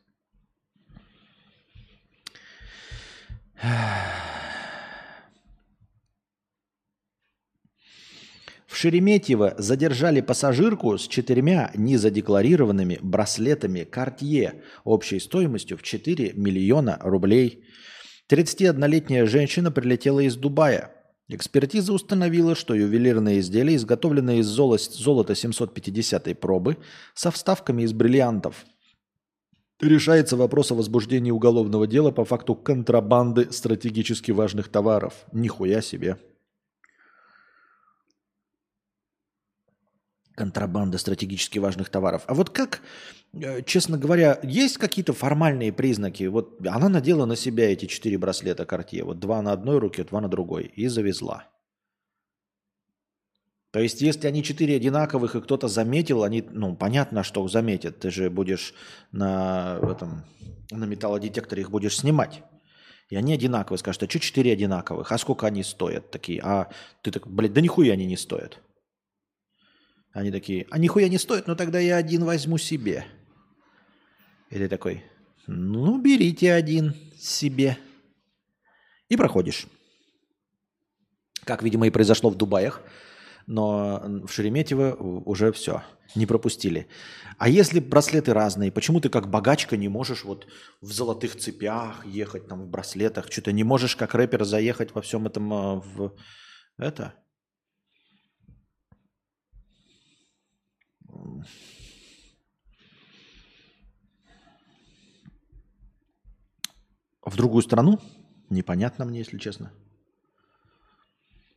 В Шереметьево задержали пассажирку с четырьмя незадекларированными браслетами Cartier общей стоимостью в 4 миллиона рублей. 31-летняя женщина прилетела из Дубая. Экспертиза установила, что ювелирные изделия, изготовленные из золо- золота 750 пробы, со вставками из бриллиантов. Решается вопрос о возбуждении уголовного дела по факту контрабанды стратегически важных товаров. Нихуя себе. Контрабанда стратегически важных товаров. А вот как, э, честно говоря, есть какие-то формальные признаки? Вот она надела на себя эти четыре браслета Cartier, вот два на одной руке, два на другой, и завезла. То есть, если они четыре одинаковых, и кто-то заметил, они, ну, понятно, что заметят. Ты же будешь на, этом, на металлодетекторе их будешь снимать. И они одинаковые. Скажут, а что четыре одинаковых? А сколько они стоят такие? А ты так, блядь, да нихуя они не стоят. Они такие, а нихуя не стоит, но тогда я один возьму себе. И ты такой, ну, берите один себе. И проходишь. Как, видимо, и произошло в Дубаях. Но в Шереметьево уже все, не пропустили. А если браслеты разные, почему ты как богачка не можешь вот в золотых цепях ехать, там в браслетах, что-то не можешь как рэпер заехать во всем этом а, в это? В другую страну? Непонятно мне, если честно.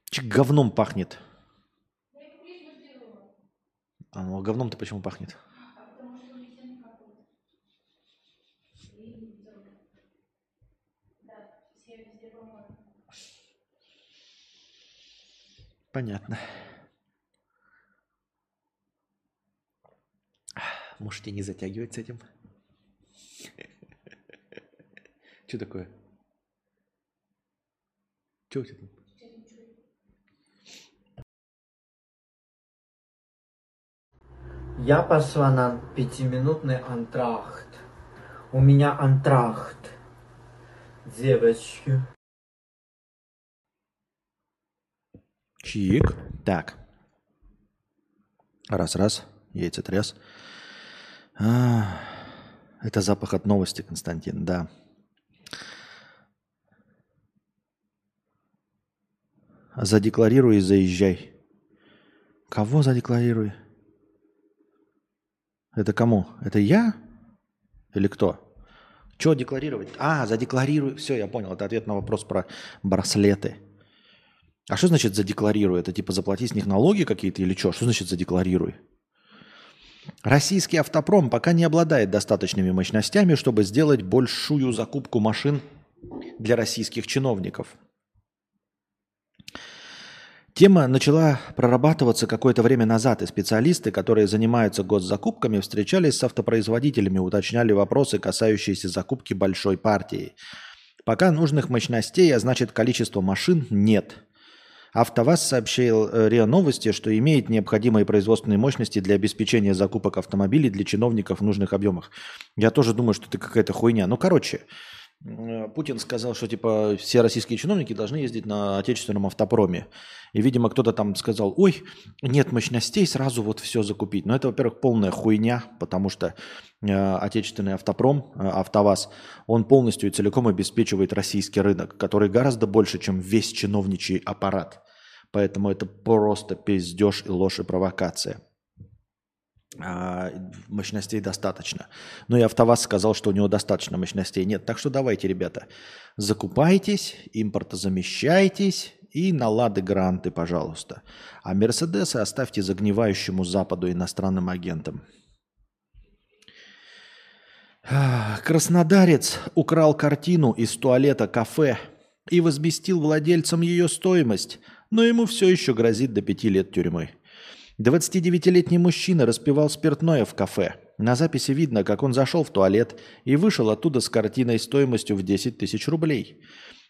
Че говном пахнет? А ну, а говном-то почему пахнет? Понятно. Можете не затягивать с этим. Что такое? Что у тебя там? Я пошла на пятиминутный антрахт. У меня антрахт. Девочки. Чик. Так. Раз-раз. Яйца тряс. А, это запах от новости, Константин, да. Задекларируй и заезжай. Кого задекларируй? Это кому? Это я? Или кто? Что декларировать? А, задекларируй. Все, я понял. Это ответ на вопрос про браслеты. А что значит задекларируй? Это типа заплати с них налоги какие-то или что? Что значит задекларируй? Российский автопром пока не обладает достаточными мощностями, чтобы сделать большую закупку машин для российских чиновников – Тема начала прорабатываться какое-то время назад, и специалисты, которые занимаются госзакупками, встречались с автопроизводителями, уточняли вопросы, касающиеся закупки большой партии. Пока нужных мощностей, а значит количество машин, нет. АвтоВАЗ сообщил э, РИА Новости, что имеет необходимые производственные мощности для обеспечения закупок автомобилей для чиновников в нужных объемах. Я тоже думаю, что это какая-то хуйня. Ну, короче, Путин сказал, что типа все российские чиновники должны ездить на отечественном автопроме. И, видимо, кто-то там сказал, ой, нет мощностей, сразу вот все закупить. Но это, во-первых, полная хуйня, потому что э, отечественный автопром, э, АвтоВАЗ, он полностью и целиком обеспечивает российский рынок, который гораздо больше, чем весь чиновничий аппарат. Поэтому это просто пиздеж и ложь и провокация. А, мощностей достаточно. Но и АвтоВАЗ сказал, что у него достаточно мощностей нет. Так что давайте, ребята, закупайтесь, импортозамещайтесь и на лады гранты, пожалуйста. А Мерседесы оставьте загнивающему Западу иностранным агентам. Краснодарец украл картину из туалета кафе и возместил владельцам ее стоимость, но ему все еще грозит до пяти лет тюрьмы. 29-летний мужчина распивал спиртное в кафе. На записи видно, как он зашел в туалет и вышел оттуда с картиной стоимостью в 10 тысяч рублей.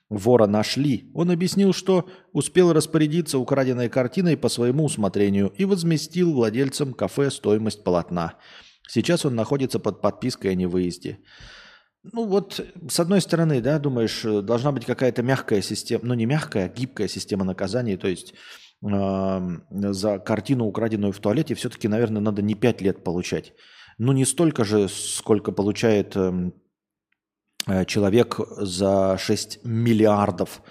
Вора нашли. Он объяснил, что успел распорядиться украденной картиной по своему усмотрению и возместил владельцам кафе стоимость полотна. Сейчас он находится под подпиской о невыезде. Ну вот, с одной стороны, да, думаешь, э, должна быть какая-то мягкая система, ну не мягкая, а гибкая система наказаний, то есть за картину, украденную в туалете, все-таки, наверное, надо не 5 лет получать. Ну не столько же, сколько получает э, человек за 6 миллиардов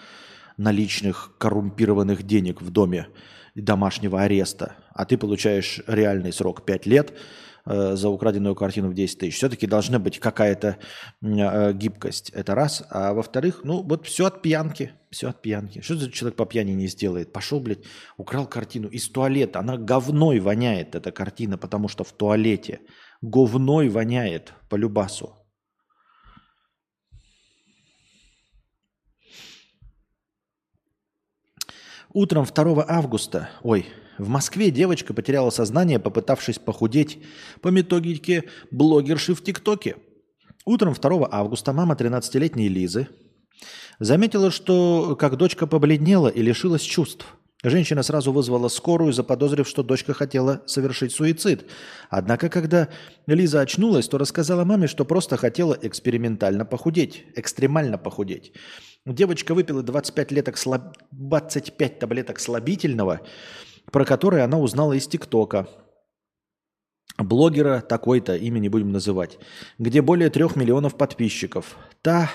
наличных коррумпированных денег в доме домашнего ареста, а ты получаешь реальный срок 5 лет – Э, за украденную картину в 10 тысяч. Все-таки должна быть какая-то э, гибкость. Это раз. А во-вторых, ну вот все от пьянки. Все от пьянки. Что за человек по пьяни не сделает? Пошел, блядь, украл картину из туалета. Она говной воняет, эта картина, потому что в туалете. Говной воняет по любасу. Утром 2 августа, ой, в Москве девочка потеряла сознание, попытавшись похудеть по методике блогерши в ТикТоке. Утром 2 августа мама 13-летней Лизы заметила, что как дочка побледнела и лишилась чувств. Женщина сразу вызвала скорую, заподозрив, что дочка хотела совершить суицид. Однако, когда Лиза очнулась, то рассказала маме, что просто хотела экспериментально похудеть, экстремально похудеть. Девочка выпила 25, леток слаб... 25 таблеток слабительного, про который она узнала из ТикТока. Блогера такой-то, имя не будем называть, где более трех миллионов подписчиков. Та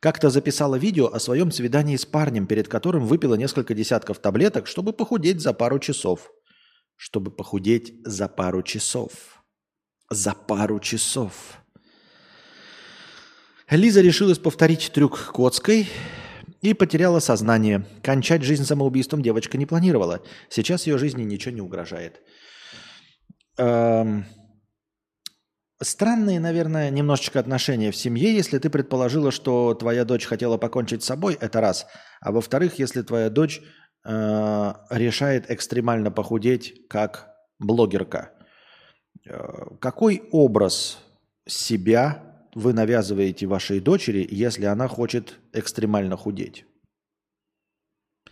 как-то записала видео о своем свидании с парнем, перед которым выпила несколько десятков таблеток, чтобы похудеть за пару часов. Чтобы похудеть за пару часов. За пару часов. Лиза решилась повторить трюк Коцкой и потеряла сознание. Кончать жизнь самоубийством девочка не планировала. Сейчас ее жизни ничего не угрожает. Эм... Странные, наверное, немножечко отношения в семье, если ты предположила, что твоя дочь хотела покончить с собой, это раз. А во-вторых, если твоя дочь э, решает экстремально похудеть как блогерка. Э, какой образ себя вы навязываете вашей дочери, если она хочет экстремально худеть?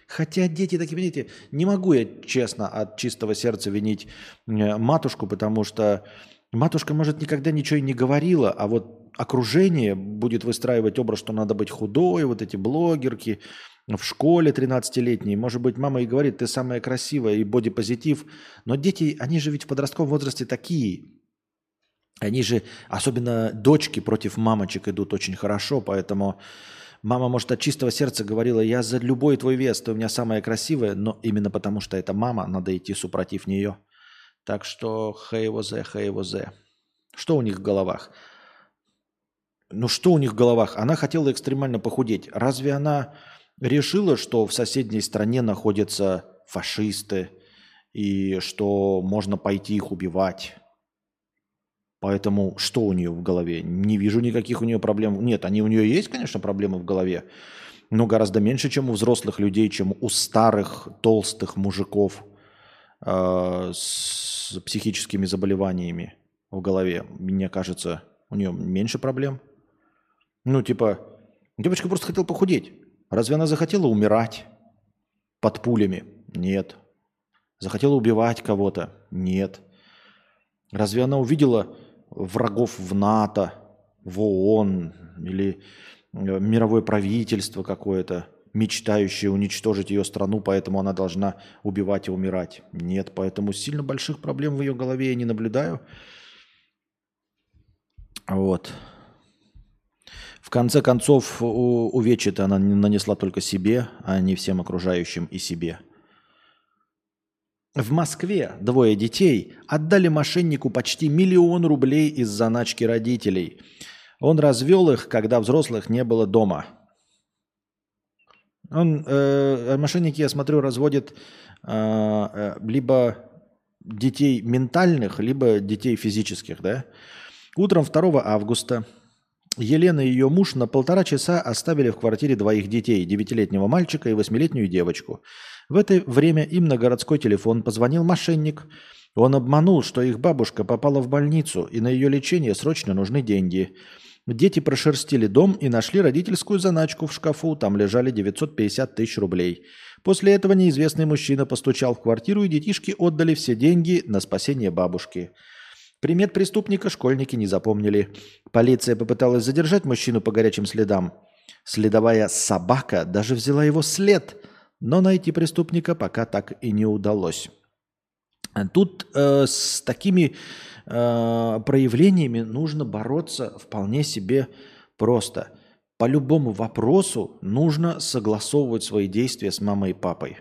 Хотя дети такие, видите, не могу я честно от чистого сердца винить матушку, потому что матушка, может, никогда ничего и не говорила, а вот окружение будет выстраивать образ, что надо быть худой, вот эти блогерки в школе 13-летние. Может быть, мама и говорит, ты самая красивая и бодипозитив. Но дети, они же ведь в подростковом возрасте такие. Они же, особенно дочки против мамочек идут очень хорошо, поэтому мама, может, от чистого сердца говорила, я за любой твой вес, ты у меня самая красивая, но именно потому что это мама, надо идти супротив нее. Так что хей возе, хей возе. Что у них в головах? Ну что у них в головах? Она хотела экстремально похудеть. Разве она решила, что в соседней стране находятся фашисты и что можно пойти их убивать? Поэтому что у нее в голове? Не вижу никаких у нее проблем. Нет, они у нее есть, конечно, проблемы в голове, но гораздо меньше, чем у взрослых людей, чем у старых, толстых мужиков э, с психическими заболеваниями в голове. Мне кажется, у нее меньше проблем. Ну, типа, девочка просто хотела похудеть. Разве она захотела умирать под пулями? Нет. Захотела убивать кого-то? Нет. Разве она увидела врагов в НАТО, в ООН или э, мировое правительство какое-то, мечтающее уничтожить ее страну, поэтому она должна убивать и умирать. Нет, поэтому сильно больших проблем в ее голове я не наблюдаю. Вот. В конце концов, увечья она нанесла только себе, а не всем окружающим и себе – в Москве двое детей отдали мошеннику почти миллион рублей из заначки родителей. Он развел их, когда взрослых не было дома. Он, э, мошенники, я смотрю, разводят э, э, либо детей ментальных, либо детей физических. Да? Утром 2 августа Елена и ее муж на полтора часа оставили в квартире двоих детей, девятилетнего мальчика и восьмилетнюю девочку. В это время им на городской телефон позвонил мошенник. Он обманул, что их бабушка попала в больницу, и на ее лечение срочно нужны деньги. Дети прошерстили дом и нашли родительскую заначку в шкафу, там лежали 950 тысяч рублей. После этого неизвестный мужчина постучал в квартиру, и детишки отдали все деньги на спасение бабушки. Примет преступника школьники не запомнили. Полиция попыталась задержать мужчину по горячим следам. Следовая собака даже взяла его след, но найти преступника пока так и не удалось. Тут э, с такими э, проявлениями нужно бороться вполне себе просто. По любому вопросу нужно согласовывать свои действия с мамой и папой.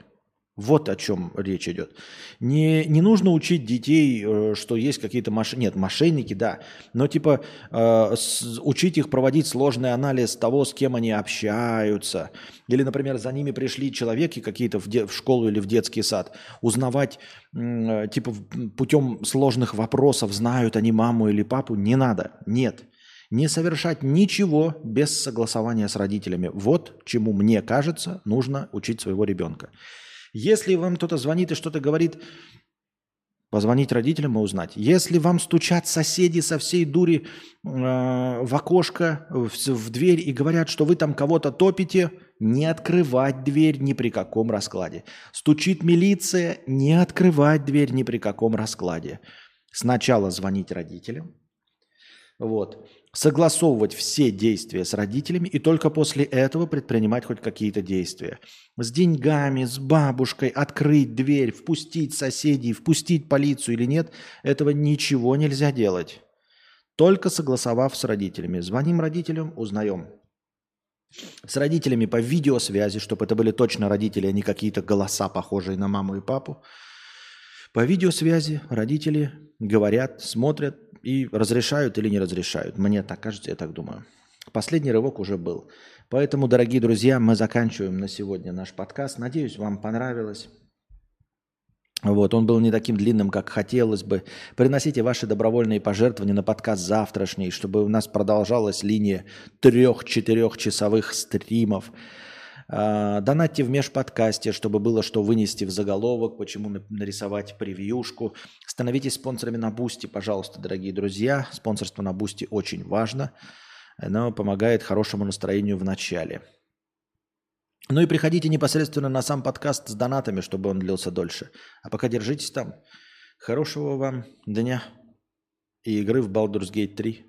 Вот о чем речь идет. Не, не нужно учить детей, э, что есть какие-то мошенники. Нет, мошенники, да. Но типа э, с, учить их проводить сложный анализ того, с кем они общаются. Или, например, за ними пришли человеки какие-то в, де, в школу или в детский сад. Узнавать, э, типа, путем сложных вопросов, знают они маму или папу. Не надо. Нет. Не совершать ничего без согласования с родителями. Вот чему, мне кажется, нужно учить своего ребенка. Если вам кто-то звонит и что-то говорит, позвонить родителям и узнать. Если вам стучат соседи со всей дури э, в окошко, в, в дверь и говорят, что вы там кого-то топите, не открывать дверь ни при каком раскладе. Стучит милиция, не открывать дверь ни при каком раскладе. Сначала звонить родителям, вот согласовывать все действия с родителями и только после этого предпринимать хоть какие-то действия. С деньгами, с бабушкой, открыть дверь, впустить соседей, впустить полицию или нет, этого ничего нельзя делать. Только согласовав с родителями. Звоним родителям, узнаем. С родителями по видеосвязи, чтобы это были точно родители, а не какие-то голоса, похожие на маму и папу. По видеосвязи родители говорят, смотрят, и разрешают или не разрешают. Мне так кажется, я так думаю. Последний рывок уже был. Поэтому, дорогие друзья, мы заканчиваем на сегодня наш подкаст. Надеюсь, вам понравилось. Вот, он был не таким длинным, как хотелось бы. Приносите ваши добровольные пожертвования на подкаст завтрашний, чтобы у нас продолжалась линия трех-четырех часовых стримов. А, донатьте в межподкасте, чтобы было что вынести в заголовок, почему нарисовать превьюшку. Становитесь спонсорами на Бусти, пожалуйста, дорогие друзья. Спонсорство на Бусти очень важно. Оно помогает хорошему настроению в начале. Ну и приходите непосредственно на сам подкаст с донатами, чтобы он длился дольше. А пока держитесь там. Хорошего вам дня и игры в Baldur's Gate 3.